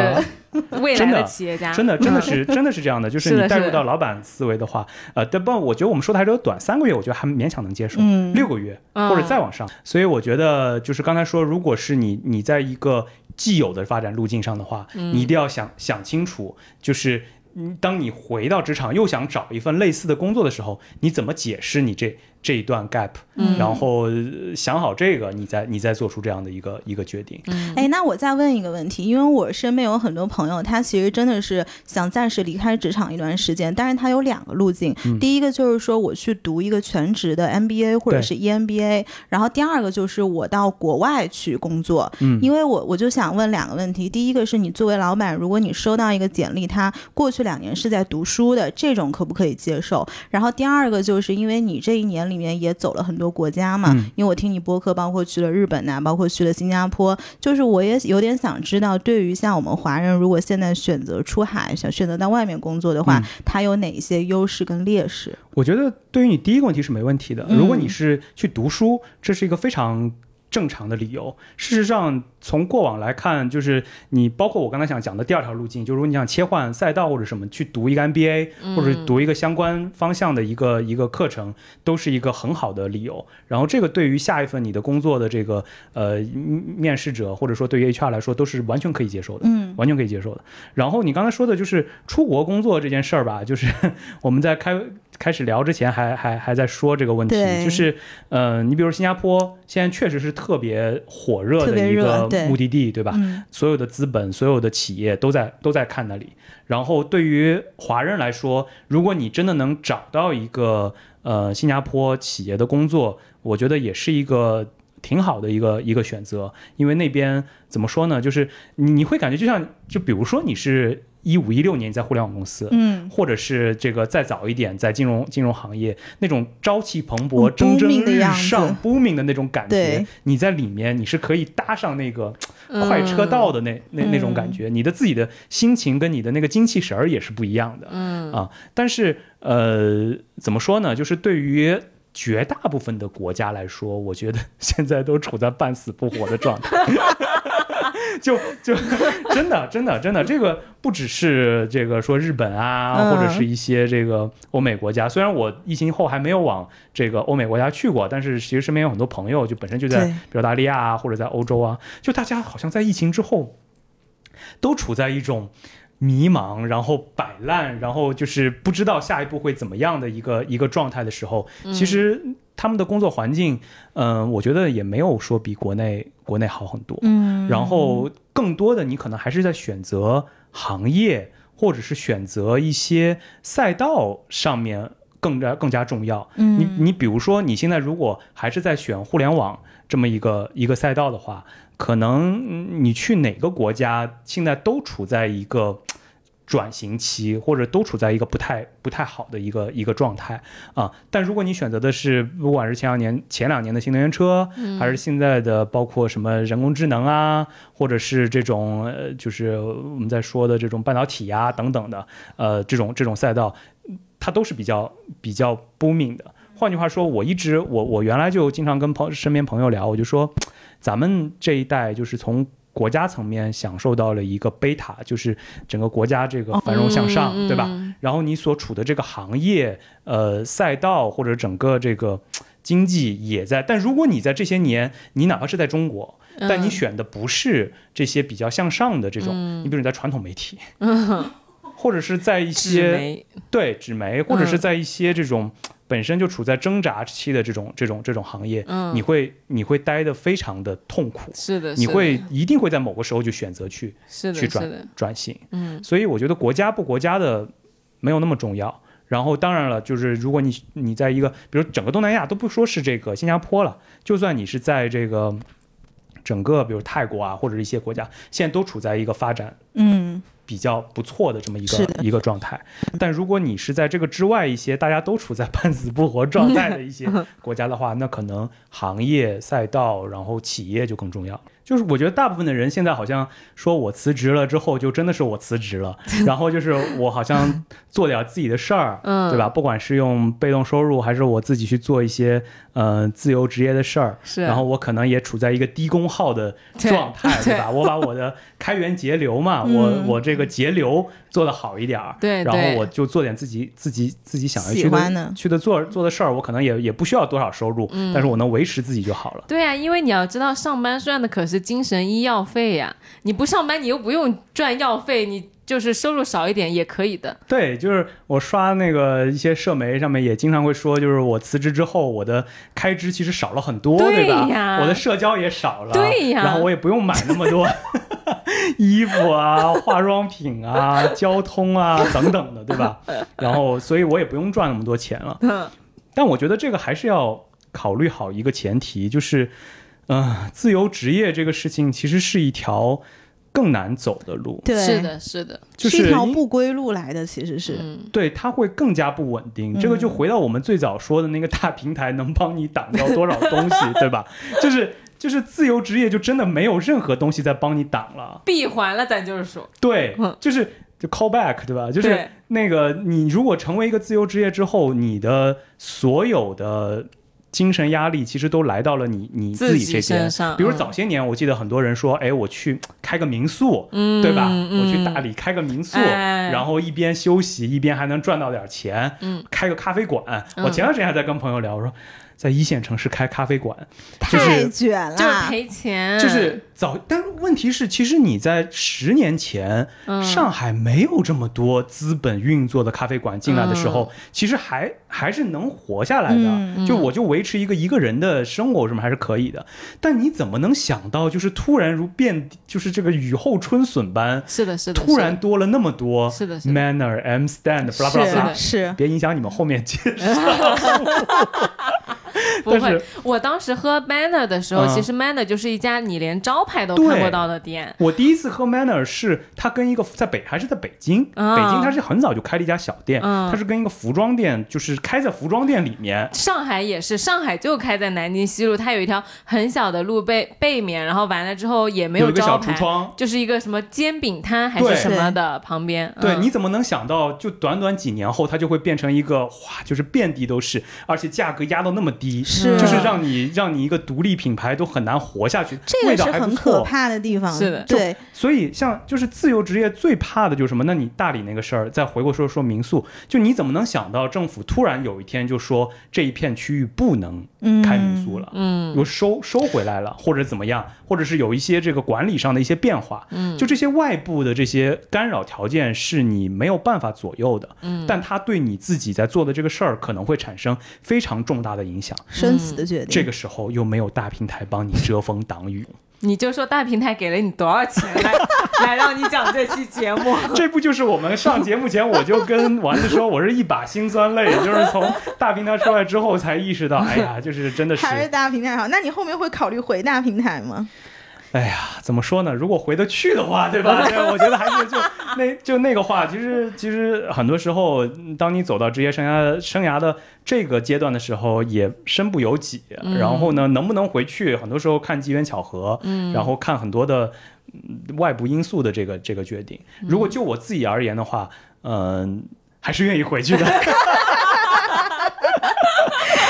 Speaker 1: 未来
Speaker 3: 的
Speaker 1: 企业家，
Speaker 3: 真的真的
Speaker 1: 嗯
Speaker 3: 是真的是这样的，就是你带入到老板思维的话，呃，但不，我觉得我们说的还是有短，三个月我觉得还勉强能接受，
Speaker 2: 嗯。
Speaker 3: 六个月
Speaker 1: 嗯。
Speaker 3: 或者再往上，所以我觉得就是刚才说，如果是你你在一个既有的发展路径上的话，
Speaker 1: 嗯。
Speaker 3: 你一定要想想清楚，就是。嗯当你回到职场又想找一份类似的工作的时候，你怎么解释你这这一段 gap？、
Speaker 1: 嗯
Speaker 3: 然后呃想好这个，你再你再做出这样的一个一个决定。
Speaker 1: 嗯
Speaker 2: 哎，那我再问一个问题，因为我身边有很多朋友，他其实真的是想暂时离开职场一段时间，但是他有两个路径，
Speaker 3: 嗯
Speaker 2: 第一个就是说我去读一个全职的 MBA 或者是 E EMBA，然后第二个就是我到国外去工作。
Speaker 3: 嗯，
Speaker 2: 因为我我就想问两个问题，第一个是你作为老板，如果你收到一个简历，他过去两年是在读书的，这种可不可以接受？然后第二个就是因为你这一年里面也走了很多国家嘛，
Speaker 3: 嗯
Speaker 2: 因为我听你播客，包括去了日本呐、包括去了新加坡，就是我也有点想知道，对于像我们华人，如果现在选择出海，想选择到外面工作的话，
Speaker 3: 嗯
Speaker 2: 它有哪一些优势跟劣势？
Speaker 3: 我觉得对于你第一个问题是没问题的。
Speaker 2: 嗯
Speaker 3: 如果你是去读书，这是一个非常正常的理由。事实上，从过往来看，就是你包括我刚才想讲的第二条路径，就是如果你想切换赛道或者什么，去读一个 MBA 或者读一个相关方向的一个一个课程，都是一个很好的理由。然后这个对于下一份你的工作的这个呃面试者或者说对于 HR 来说，都是完全可以接受的。
Speaker 2: 嗯
Speaker 3: 完全可以接受的。然后你刚才说的就是出国工作这件事儿吧，就是 我们在开开始聊之前还还还在说这个问题，就是呃，你比如新加坡现在确实是特别火热的一个目的地，对吧？
Speaker 2: 嗯。
Speaker 3: 所有的资本、所有的企业都在都在看那里。然后对于华人来说，如果你真的能找到一个呃新加坡企业的工作，我觉得也是一个挺好的一个一个选择，因为那边怎么说呢，就是你你会感觉就像就比如说你是一五一六年在互联网公司，
Speaker 2: 嗯，
Speaker 3: 或者是这个再早一点，在金融金融行业那种朝气蓬勃、
Speaker 2: 嗯
Speaker 3: 蒸蒸日上、booming 的那种感觉，你在里面你是可以搭上那个
Speaker 1: 嗯。
Speaker 3: 快车道的那、那那种
Speaker 2: 嗯
Speaker 3: 感觉，你的自己的心情跟你的那个精气神儿也是不一样的。
Speaker 1: 嗯。
Speaker 3: 啊，但是呃，怎么说呢？就是对于绝大部分的国家来说，我觉得现在都处在半死不活的状态。就就真的真的真的，这个不只是这个说日本啊，
Speaker 2: 嗯
Speaker 3: 或者是一些这个欧美国家。虽然我疫情后还没有往这个欧美国家去过，但是其实身边有很多朋友，就本身就在比如澳大利亚啊，或者在欧洲啊，就大家好像在疫情之后都处在一种迷茫，然后摆烂，然后就是不知道下一步会怎么样的一个一个状态的时候，其实他们的工作环境，嗯、我觉得也没有说比国内国内好很多。
Speaker 2: 嗯，
Speaker 3: 然后更多的你可能还是在选择行业，或者是选择一些赛道上面更加更加重要。
Speaker 2: 嗯
Speaker 3: 你你比如说你现在如果还是在选互联网这么一个一个赛道的话，可能嗯你去哪个国家现在都处在一个。转型期，或者都处在一个不太不太好的一个一个状态啊。但如果你选择的是，不管是前两年前两年的新能源车，还是现在的包括什么人工智能啊，或者是这种呃，就是我们在说的这种半导体呀、等等的，呃，这种这种赛道，它都是比较比较 booming 的。换句话说，我一直我我原来就经常跟朋身边朋友聊，我就说，咱们这一代就是从国家层面享受到了一个贝塔，就是整个国家这个繁荣向上，
Speaker 1: 嗯
Speaker 3: 对吧？
Speaker 1: 嗯
Speaker 3: 然后你所处的这个行业、呃赛道或者整个这个经济也在。但如果你在这些年，你哪怕是在中国，但你
Speaker 1: 嗯
Speaker 3: 选的不是这些比较向上的这种，你比如你在传统媒体，或者是在一些
Speaker 1: 媒。
Speaker 3: 对纸媒，或者是
Speaker 1: 嗯。
Speaker 3: 在一些这种本身就处在挣扎期的这种这种这种行业，
Speaker 1: 嗯。
Speaker 3: 你会你会待得非常的痛苦。
Speaker 1: 是的，
Speaker 3: 你会一定会在某个时候就选择去
Speaker 1: 是的
Speaker 3: 去
Speaker 1: 是的，
Speaker 3: 转型，
Speaker 1: 嗯。
Speaker 3: 所以我觉得国家不国家的没有那么重要。然后当然了，就是如果你你在一个，比如整个东南亚都不说是这个新加坡了，就算你是在这个整个比如泰国啊或者一些国家，现在都处在一个发展
Speaker 2: 嗯
Speaker 3: 比较不错的这么一个一个状态。但如果你是在这个之外一些大家都处在半死不活状态的一些国家的话，那可能行业赛道，然后企业就更重要。就是我觉得大部分的人现在好像说我辞职了之后，就真的是我辞职了，然后就是我好像 做点自己的事儿，
Speaker 1: 嗯
Speaker 3: 对吧？不管是用被动收入，还是我自己去做一些呃自由职业的事儿，
Speaker 1: 是，
Speaker 3: 然后我可能也处在一个低功耗的状态，
Speaker 1: 对
Speaker 3: 对吧？我把我的开源节流嘛，
Speaker 2: 嗯
Speaker 3: 我我这个节流做得好一点儿，
Speaker 1: 对，
Speaker 3: 然后我就做点自己自己自己想要去
Speaker 2: 的
Speaker 3: 去的做做的事儿，我可能也也不需要多少收入，
Speaker 1: 嗯
Speaker 3: 但是我能维持自己就好了。
Speaker 1: 对呀、因为你要知道，上班赚的可是精神医药费呀。你不上班，你又不用赚药费，你就是收入少一点也可以的。
Speaker 3: 对，就是我刷那个一些社媒上面也经常会说，就是我辞职之后，我的开支其实少了很多，
Speaker 1: 对
Speaker 3: 吧？
Speaker 1: 呀
Speaker 3: 我的社交也少了，
Speaker 1: 对呀
Speaker 3: 然后我也不用买那么多 衣服啊、化妆品啊、交通啊等等的，对吧？然后，所以我也不用赚那么多钱了。但我觉得这个还是要考虑好一个前提，就是，呃，自由职业这个事情其实是一条更难走的路，
Speaker 2: 对，
Speaker 1: 是，的，是的，
Speaker 3: 就是因
Speaker 2: 一条不归路来的，其实是，
Speaker 1: 嗯，
Speaker 3: 对，它会更加不稳定。这个就回到我们最早说的那个大平台能帮你挡掉多少东西，对吧？就是就是自由职业就真的没有任何东西在帮你挡了。
Speaker 1: 闭环了，咱就是说，
Speaker 3: 对
Speaker 1: 嗯，
Speaker 3: 就是就 call back，对吧？就是那个你如果成为一个自由职业之后，你的所有的精神压力其实都来到了你你
Speaker 1: 自
Speaker 3: 己这边。
Speaker 1: 上，
Speaker 3: 比如
Speaker 1: 嗯
Speaker 3: 早些年，我记得很多人说，哎，我去开个民宿，
Speaker 1: 嗯
Speaker 3: 对吧？
Speaker 1: 嗯
Speaker 3: 我去大理开个民宿，
Speaker 1: 哎
Speaker 3: 然后一边休息一边还能赚到点钱，
Speaker 1: 嗯
Speaker 3: 开个咖啡馆。
Speaker 1: 嗯
Speaker 3: 我前段时间还在跟朋友聊，我说在一线城市开咖啡馆，
Speaker 2: 太卷了，
Speaker 1: 就是赔钱，
Speaker 3: 就是早，但问题是，其实你在十年前，
Speaker 1: 嗯
Speaker 3: 上海没有这么多资本运作的咖啡馆进来的时候，其实还还是能活下来的。
Speaker 2: 嗯
Speaker 3: 就我就维持一个一个人的生活什么还是可以的。但你怎么能想到，就是突然如变，就是这个雨后春笋般，
Speaker 1: 是的，是的，
Speaker 3: 突然多了那么多
Speaker 1: 是的，是的
Speaker 3: ，manner M stand blah blah
Speaker 2: 是
Speaker 3: blah，
Speaker 2: 是，
Speaker 3: 别影响你们后面介绍。
Speaker 1: 不会。我当时喝 Manner 的时候，
Speaker 3: 嗯
Speaker 1: 其实 Manner 就是一家你连招牌都看不到的店。
Speaker 3: 我第一次喝 Manner 是它跟一个在北还是在北京，
Speaker 1: 啊
Speaker 3: 北京它是很早就开了一家小店，
Speaker 1: 嗯
Speaker 3: 它是跟一个服装店，就是开在服装店里面。
Speaker 1: 上海也是，上海就开在南京西路，它有一条很小的路背背面，然后完了之后也没
Speaker 3: 有一个小
Speaker 1: 招牌，
Speaker 3: 橱窗，
Speaker 1: 就是一个什么煎饼摊还是什么的旁边。
Speaker 3: 对，
Speaker 1: 嗯
Speaker 3: 你怎么能想到，就短短几年后，它就会变成一个哇，就是遍地都是，而且价格压到那么低，
Speaker 2: 是
Speaker 3: 就是让你让你一个独立品牌都很难活下去，
Speaker 2: 这个
Speaker 3: 味道还
Speaker 2: 是很可。怕的地方。
Speaker 1: 是的
Speaker 2: 对，
Speaker 3: 所以像就是自由职业最怕的就是什么？那你大理那个事儿，再回过说说民宿，就你怎么能想到政府突然有一天就说这一片区域不能
Speaker 2: 嗯，
Speaker 3: 开民宿了？
Speaker 1: 嗯
Speaker 3: 又收收回来了，或者怎么样，或者是有一些这个管理上的一些变化，
Speaker 1: 嗯，
Speaker 3: 就这些外部的这些干扰条件是你没有办法左右的，
Speaker 1: 嗯
Speaker 3: 但它对你自己在做的这个事儿可能会产生非常重大的影响。
Speaker 2: 生死的决定。
Speaker 3: 这个时候又没有大平台帮你遮风挡雨，
Speaker 1: 你就说大平台给了你多少钱来 来让你讲这期节目？
Speaker 3: 这不就是我们上节目前我就跟丸子说，我是一把辛酸泪，就是从大平台出来之后才意识到，哎呀，就是真的是，
Speaker 2: 还是大平台好，那你后面会考虑回大平台吗？
Speaker 3: 哎呀，怎么说呢？如果回得去的话，对吧？对，我觉得还是就 那就那个话，其实其实很多时候，嗯当你走到职业生涯生涯的这个阶段的时候，也身不由己。
Speaker 1: 嗯
Speaker 3: 然后呢，能不能回去，很多时候看机缘巧合，
Speaker 1: 嗯
Speaker 3: 然后看很多的、嗯外部因素的这个这个决定。如果就我自己而言的话，嗯、还是愿意回去的。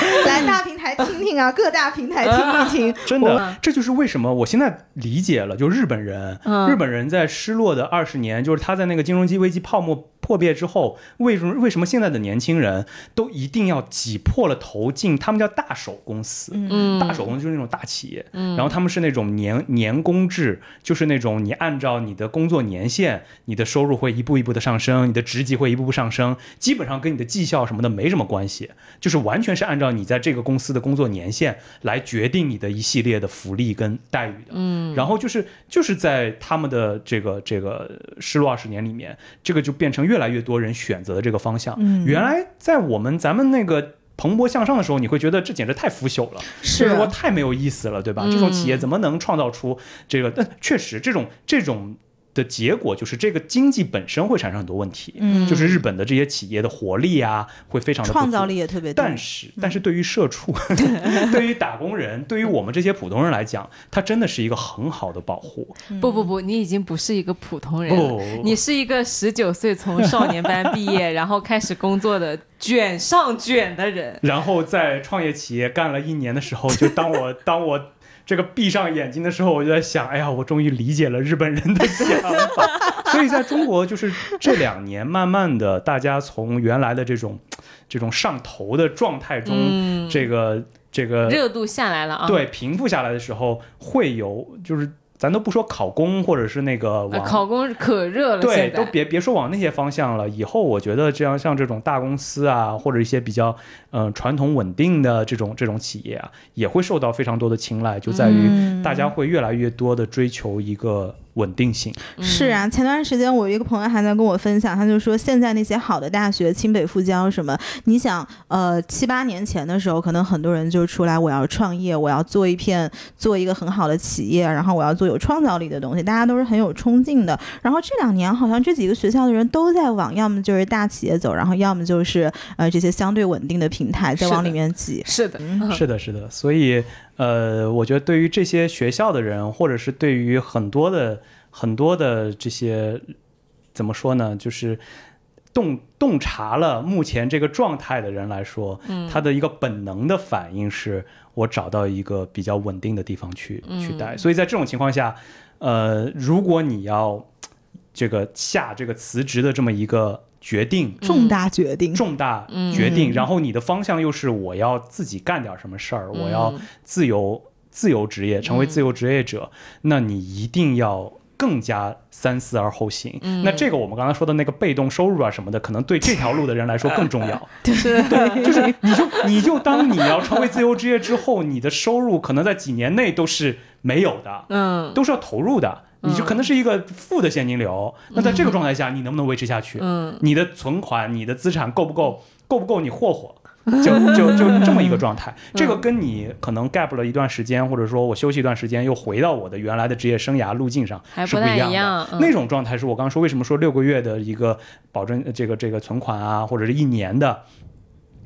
Speaker 2: 来大平台听听啊，各大平台听一听。
Speaker 3: 真的，这就是为什么我现在理解了，就日本人，
Speaker 1: 嗯
Speaker 3: 日本人在失落的二十年，就是他在那个金融机危机泡沫破灭之后，为什么为什么现在的年轻人都一定要挤破了头进他们叫大手公司？
Speaker 1: 嗯，
Speaker 3: 大手公司就是那种大企业，
Speaker 1: 嗯
Speaker 3: 然后他们是那种年年工制，就是那种你按照你的工作年限，你的收入会一步一步的上升，你的职级会一步步上升，基本上跟你的绩效什么的没什么关系，就是完全是按照你在这个公司的工作年限来决定你的一系列的福利跟待遇的。
Speaker 1: 嗯，
Speaker 3: 然后就是就是在他们的这个这个失落二十年里面，这个就变成越来越多人选择的这个方向。
Speaker 2: 嗯
Speaker 3: 原来在我们咱们那个。蓬勃向上的时候，你会觉得这简直太腐朽了，
Speaker 2: 是
Speaker 3: 就是说太没有意思了，对吧？
Speaker 1: 嗯
Speaker 3: 这种企业怎么能创造出这个？但确实，这种这种的结果就是这个经济本身会产生很多问题，
Speaker 2: 嗯
Speaker 3: 就是日本的这些企业的活力啊，会非常的
Speaker 2: 创造力也特别。
Speaker 3: 但是，但是对于社畜，对于打工人，对于我们这些普通人来讲，它真的是一个很好的保护。
Speaker 1: 不不不，你已经不是一个普通人了。
Speaker 3: 不不不，
Speaker 1: 你是一个十九岁从少年班毕业，然后开始工作的卷上卷的人。
Speaker 3: 然后在创业企业干了一年的时候，就当我当我这个闭上眼睛的时候，我就在想，哎呀，我终于理解了日本人的想法。所以在中国，就是这两年，慢慢的，大家从原来的这种这种上头的状态中，
Speaker 1: 嗯，
Speaker 3: 这个这个
Speaker 1: 热度下来了啊。
Speaker 3: 对平复下来的时候，会有就是咱都不说考公或者是那个
Speaker 1: 考公可热了，
Speaker 3: 对，都别别说往那些方向了。以后我觉得这样像这种大公司啊，或者一些比较嗯、呃传统稳定的这种这种企业啊，也会受到非常多的青睐，就在于
Speaker 2: 嗯
Speaker 3: 大家会越来越多的追求一个稳定性。
Speaker 1: 嗯
Speaker 2: 是啊，前段时间我有一个朋友还在跟我分享，他就说现在那些好的大学，清北复交什么，你想，呃，七八年前的时候，可能很多人就出来，我要创业，我要做一片做一个很好的企业，然后我要做有创造力的东西，大家都是很有冲劲的。然后这两年好像这几个学校的人都在往，要么就是大企业走，然后要么就是呃这些相对稳定的平台在往里面挤。
Speaker 1: 是的，
Speaker 3: 是的，是的。所以呃，我觉得对于这些学校的人，或者是对于很多的很多的这些怎么说呢，就是。洞洞察了目前这个状态的人来说，
Speaker 1: 嗯
Speaker 3: 他的一个本能的反应是我找到一个比较稳定的地方去
Speaker 1: 嗯
Speaker 3: 去待。所以在这种情况下，呃，如果你要这个下这个辞职的这么一个决定，
Speaker 2: 重大决定，
Speaker 3: 重大决定，
Speaker 2: 嗯
Speaker 3: 然后你的方向又是我要自己干点什么事儿，我要
Speaker 1: 嗯
Speaker 3: 自由自由职业，成为自由职业者，那你一定要。更加三思而后行。
Speaker 1: 嗯。
Speaker 3: 那这个我们刚才说的那个被动收入啊什么的，可能对这条路的人来说更重要。
Speaker 1: 对。
Speaker 3: 就是你就你就当你要成为自由职业之后，你的收入可能在几年内都是没有的，
Speaker 1: 嗯。
Speaker 3: 都是要投入的，你就可能是一个负的现金流。那在这个状态下，你能不能维持下去？
Speaker 1: 嗯
Speaker 3: 你的存款、你的资产够不够？够不够你霍霍？就就就这么一个状态，这个跟你可能 gap 了一段时间，或者说我休息一段时间，又回到我的原来的职业生涯路径上
Speaker 1: 是不
Speaker 3: 一样的。
Speaker 1: 样嗯
Speaker 3: 那种状态是我刚刚说为什么说六个月的一个保证呃这个这个存款啊，或者是一年的。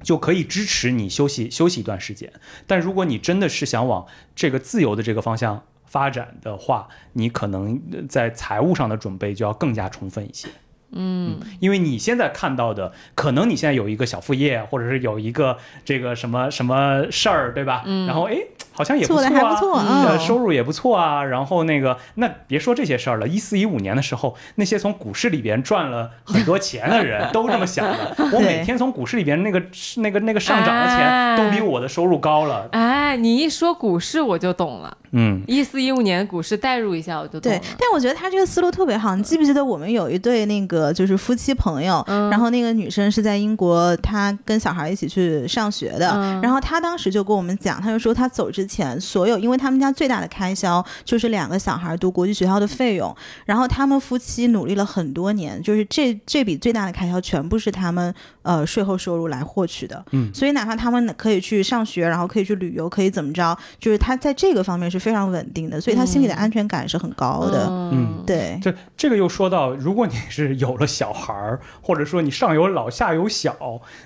Speaker 3: 就可以支持你休息休息一段时间，但如果你真的是想往这个自由的这个方向发展的话，你可能呃在财务上的准备就要更加充分一些。嗯，因为你现在看到的，可能你现在有一个小副业，或者是有一个这个什么什么事儿，对吧？嗯，然后哎，好像也不
Speaker 2: 做
Speaker 3: 错啊，收入也不错啊。然后那个，那别说这些事儿了，一四一五年的时候，那些从股市里边赚了很多钱的人 都这么想的。我每天从股市里边那个那个那个上涨的
Speaker 1: 哎
Speaker 3: 钱，都比我的收入高了。
Speaker 1: 哎，你一说股市我就懂了，
Speaker 3: 嗯，
Speaker 1: 一四一五年股市代入一下我就懂
Speaker 2: 对。，但我觉得他这个思路特别好。你记不记得我们有一对那个就是夫妻朋友，
Speaker 1: 嗯
Speaker 2: 然后那个女生是在英国，她跟小孩一起去上学的。
Speaker 1: 嗯
Speaker 2: 然后她当时就跟我们讲，她就说她走之前所有，因为他们家最大的开销就是两个小孩读国际学校的费用，然后他们夫妻努力了很多年，就是这这笔最大的开销全部是他们呃税后收入来获取的。
Speaker 3: 嗯
Speaker 2: 所以哪怕他们可以去上学，然后可以去旅游，可以怎么着，就是他在这个方面是非常稳定的，所以他心里的安全感是很高的。
Speaker 3: 嗯。
Speaker 2: 对，
Speaker 3: 这这个又说到，如果你是有了小孩儿，或者说你上有老下有小，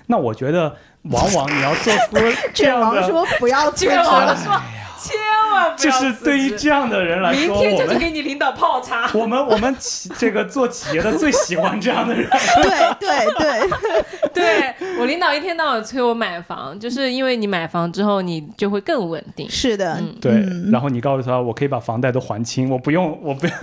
Speaker 3: 那我觉得往往你要做出这
Speaker 2: 卷
Speaker 3: 样的，
Speaker 2: 王说不要辞职
Speaker 1: 卷王
Speaker 2: 了，
Speaker 1: 说千万不
Speaker 3: 就是对于这样的人来说，
Speaker 1: 明天就去给你领导泡茶。
Speaker 3: 我们我们企这个做企业的最喜欢这样的人。
Speaker 2: 对对对，
Speaker 1: 对 我领导一天到晚催我买房，就是因为你买房之后你就会更稳定。
Speaker 2: 是的，
Speaker 1: 嗯
Speaker 3: 对，
Speaker 2: 嗯
Speaker 3: 然后你告诉他，我可以把房贷都还清，我不用，我不用，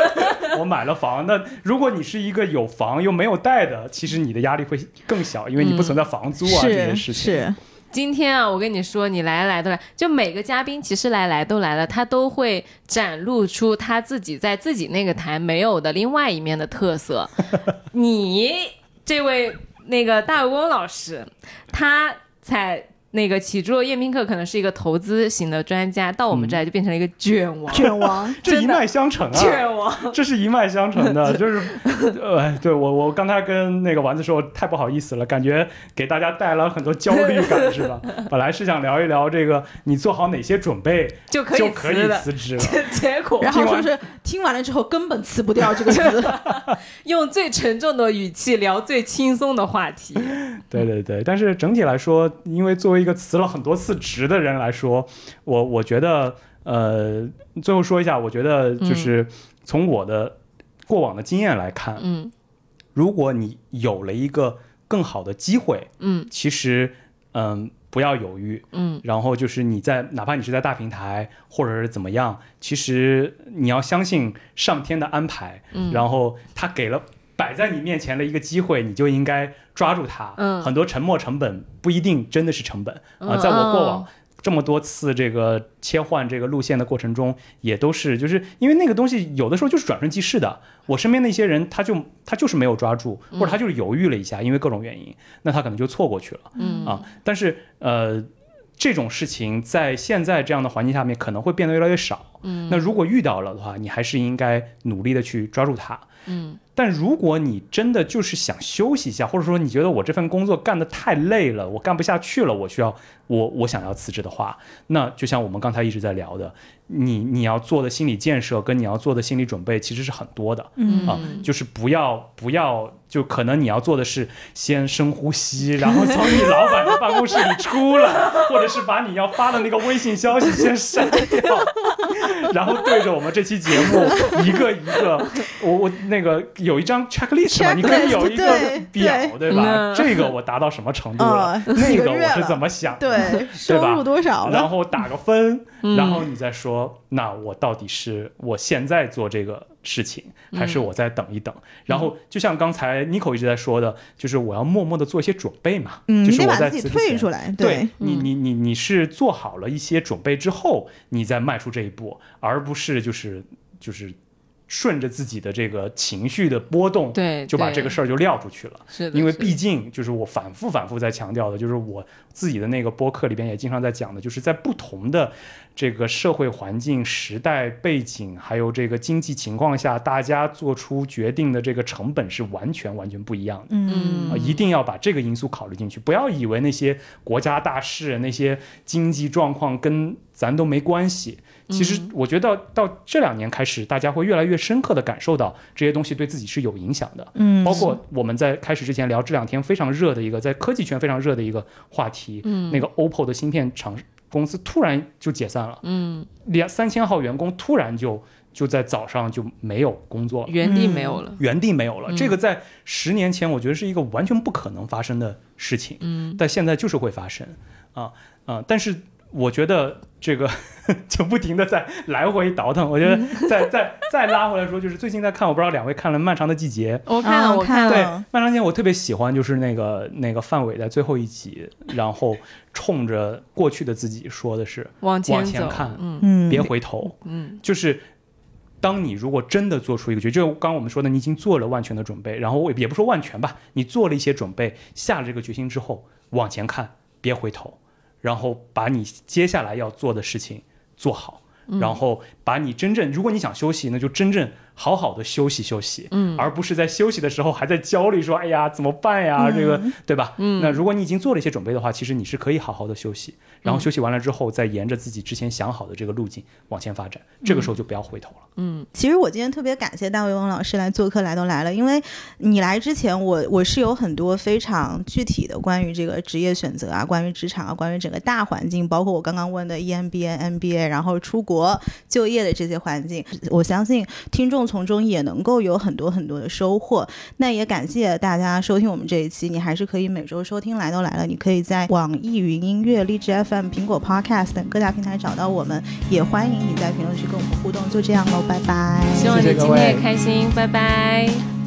Speaker 3: 我买了房。那如果你是一个有房又没有贷的，其实你的压力会更小，因为你不存在房租啊、这些事情。
Speaker 2: 是，
Speaker 1: 今天啊，我跟你说，你来来都来，就每个嘉宾其实来来都来了，他都会展露出他自己在自己那个台没有的另外一面的特色。你这位那个大翁老师，他才。那个起初叶宾客可能是一个投资型的专家，到我们这儿就变成了一个卷王，
Speaker 2: 卷王，
Speaker 3: 这一脉相承啊！
Speaker 1: 卷王。
Speaker 3: 这是一脉相承的，就是，呃，对我我刚才跟那个丸子说，太不好意思了，感觉给大家带来了很多焦虑感，是吧？本来是想聊一聊这个，你做好哪些准备
Speaker 1: 就可以
Speaker 3: 就可以
Speaker 1: 辞
Speaker 3: 职了。
Speaker 1: 结果
Speaker 2: 然后说是听完了之后根本辞不掉这个词，
Speaker 1: 用最沉重的语气聊最轻松的话题。
Speaker 3: 对对对，但是整体来说，因为作为一个辞了很多次职的人来说，我我觉得，呃，最后说一下，我觉得就是从我的过往的经验来看，
Speaker 1: 嗯。
Speaker 3: 如果你有了一个更好的机会，
Speaker 1: 嗯。
Speaker 3: 其实，嗯，不要犹豫，
Speaker 1: 嗯。
Speaker 3: 然后就是你在哪怕你是在大平台或者是怎么样，其实你要相信上天的安排，
Speaker 1: 嗯。
Speaker 3: 然后他给了摆在你面前的一个机会，你就应该抓住它。
Speaker 1: 嗯
Speaker 3: 很多沉没成本不一定真的是成本啊、
Speaker 1: 嗯
Speaker 3: 在我过往
Speaker 1: 哦。
Speaker 3: 这么多次这个切换这个路线的过程中，也都是就是因为那个东西有的时候就是转瞬即逝的。我身边的一些人，他就他就是没有抓住，或者他就是犹豫了一下，因为各种原因，那他可能就错过去了。
Speaker 1: 嗯
Speaker 3: 啊，但是呃，这种事情在现在这样的环境下面可能会变得越来越少。
Speaker 1: 嗯
Speaker 3: 那如果遇到了的话，你还是应该努力的去抓住它。
Speaker 1: 嗯
Speaker 3: 但如果你真的就是想休息一下，或者说你觉得我这份工作干得太累了，我干不下去了，我需要我我想要辞职的话，那就像我们刚才一直在聊的，你你要做的心理建设跟你要做的心理准备其实是很多的。
Speaker 2: 嗯
Speaker 3: 啊，就是不要不要，就可能你要做的是先深呼吸，然后从你老板的办公室里出来，或者是把你要发的那个微信消息先删掉，然后对着我们这期节目一个一个，我我那个有一张 checklist 嘛，你可以有一个表，
Speaker 2: 对
Speaker 3: 对吧？
Speaker 1: 嗯
Speaker 3: 这个我达到什么程度了？那个我是怎么想？
Speaker 2: 对，收
Speaker 3: 吧
Speaker 2: 入多少？
Speaker 3: 然后打个分，
Speaker 1: 嗯。
Speaker 3: 然后你再说，那我到底是我现在做这个事情，还是我再等一等？然后就像刚才 Nico 一直在说的，就是我要默默的做一些准备嘛，
Speaker 2: 嗯，
Speaker 3: 就是我
Speaker 2: 在自己退出来，
Speaker 3: 对
Speaker 1: 嗯
Speaker 3: 你，你你你是做好了一些准备之后，你再迈出这一步，而不是就是就是顺着自己的这个情绪的波动，
Speaker 1: 对，
Speaker 3: 就把这个事儿就撂出去了。
Speaker 1: 是的，
Speaker 3: 因为毕竟就是我反复反复在强调的，就是我自己的那个播客里边也经常在讲的，就是在不同的这个社会环境、时代背景，还有这个经济情况下，大家做出决定的这个成本是完全完全不一样的。
Speaker 2: 嗯
Speaker 3: 啊，一定要把这个因素考虑进去，不要以为那些国家大事、那些经济状况跟咱都没关系。其实我觉得到这两年开始，大家会越来越深刻的感受到这些东西对自己是有影响的。
Speaker 2: 嗯，
Speaker 3: 包括我们在开始之前聊这两天非常热的一个，在科技圈非常热的一个话题，
Speaker 1: 嗯
Speaker 3: 那个 OPPO 的芯片厂公司突然就解散了，
Speaker 1: 嗯，
Speaker 3: 两三千号员工突然就就在早上就没有工作了。
Speaker 1: 原地没有了，
Speaker 3: 原地没有了，
Speaker 1: 嗯
Speaker 3: 这个在十年前我觉得是一个完全不可能发生的事情，
Speaker 1: 嗯
Speaker 3: 但现在就是会发生，啊啊！但是我觉得这个 就不停的在来回倒腾，我觉得再再再拉回来说，就是最近在看，我不知道两位看了《漫长的季节》，
Speaker 1: 我看我看
Speaker 3: 对，《漫长季节》我特别喜欢，就是那个那个范伟在最后一集，然后冲着过去的自己说的是
Speaker 1: 往前，
Speaker 3: 往前看
Speaker 1: 嗯。
Speaker 2: 嗯，
Speaker 3: 别回头，
Speaker 1: 嗯。
Speaker 3: 就是。当你如果真的做出一个决定，就刚刚我们说的，你已经做了万全的准备，然后也不说万全吧，你做了一些准备，下了这个决心之后，往前看，别回头，然后把你接下来要做的事情做好，
Speaker 1: 嗯。
Speaker 3: 然后把你真正，如果你想休息，那就真正好好的休息休息，
Speaker 1: 嗯。
Speaker 3: 而不是在休息的时候还在焦虑说，哎呀怎么办呀，
Speaker 2: 嗯
Speaker 3: 这个对吧？
Speaker 1: 嗯。
Speaker 3: 那如果你已经做了一些准备的话，其实你是可以好好的休息，然后休息完了之后，再沿着自己之前想好的这个路径往前发展，这个时候就不要回头了。
Speaker 1: 嗯
Speaker 2: 其实我今天特别感谢大卫翁老师来做客，来都来了。因为你来之前我，我是有很多非常具体的关于这个职业选择啊，关于职场啊，关于整个大环境，包括我刚刚问的 E EMBA、MBA，然后出国就业的这些环境，我相信听众从中也能够有很多很多的收获。那也感谢大家收听我们这一期，你还是可以每周收听来都来了，你可以在网易云音乐、荔枝 FM、苹果 Podcast 等各大平台找到我们，也欢迎你在评论区跟我们互动。就这样喽，拜拜。
Speaker 1: 希望你
Speaker 3: 谢谢各位
Speaker 1: 今天也开心，拜拜。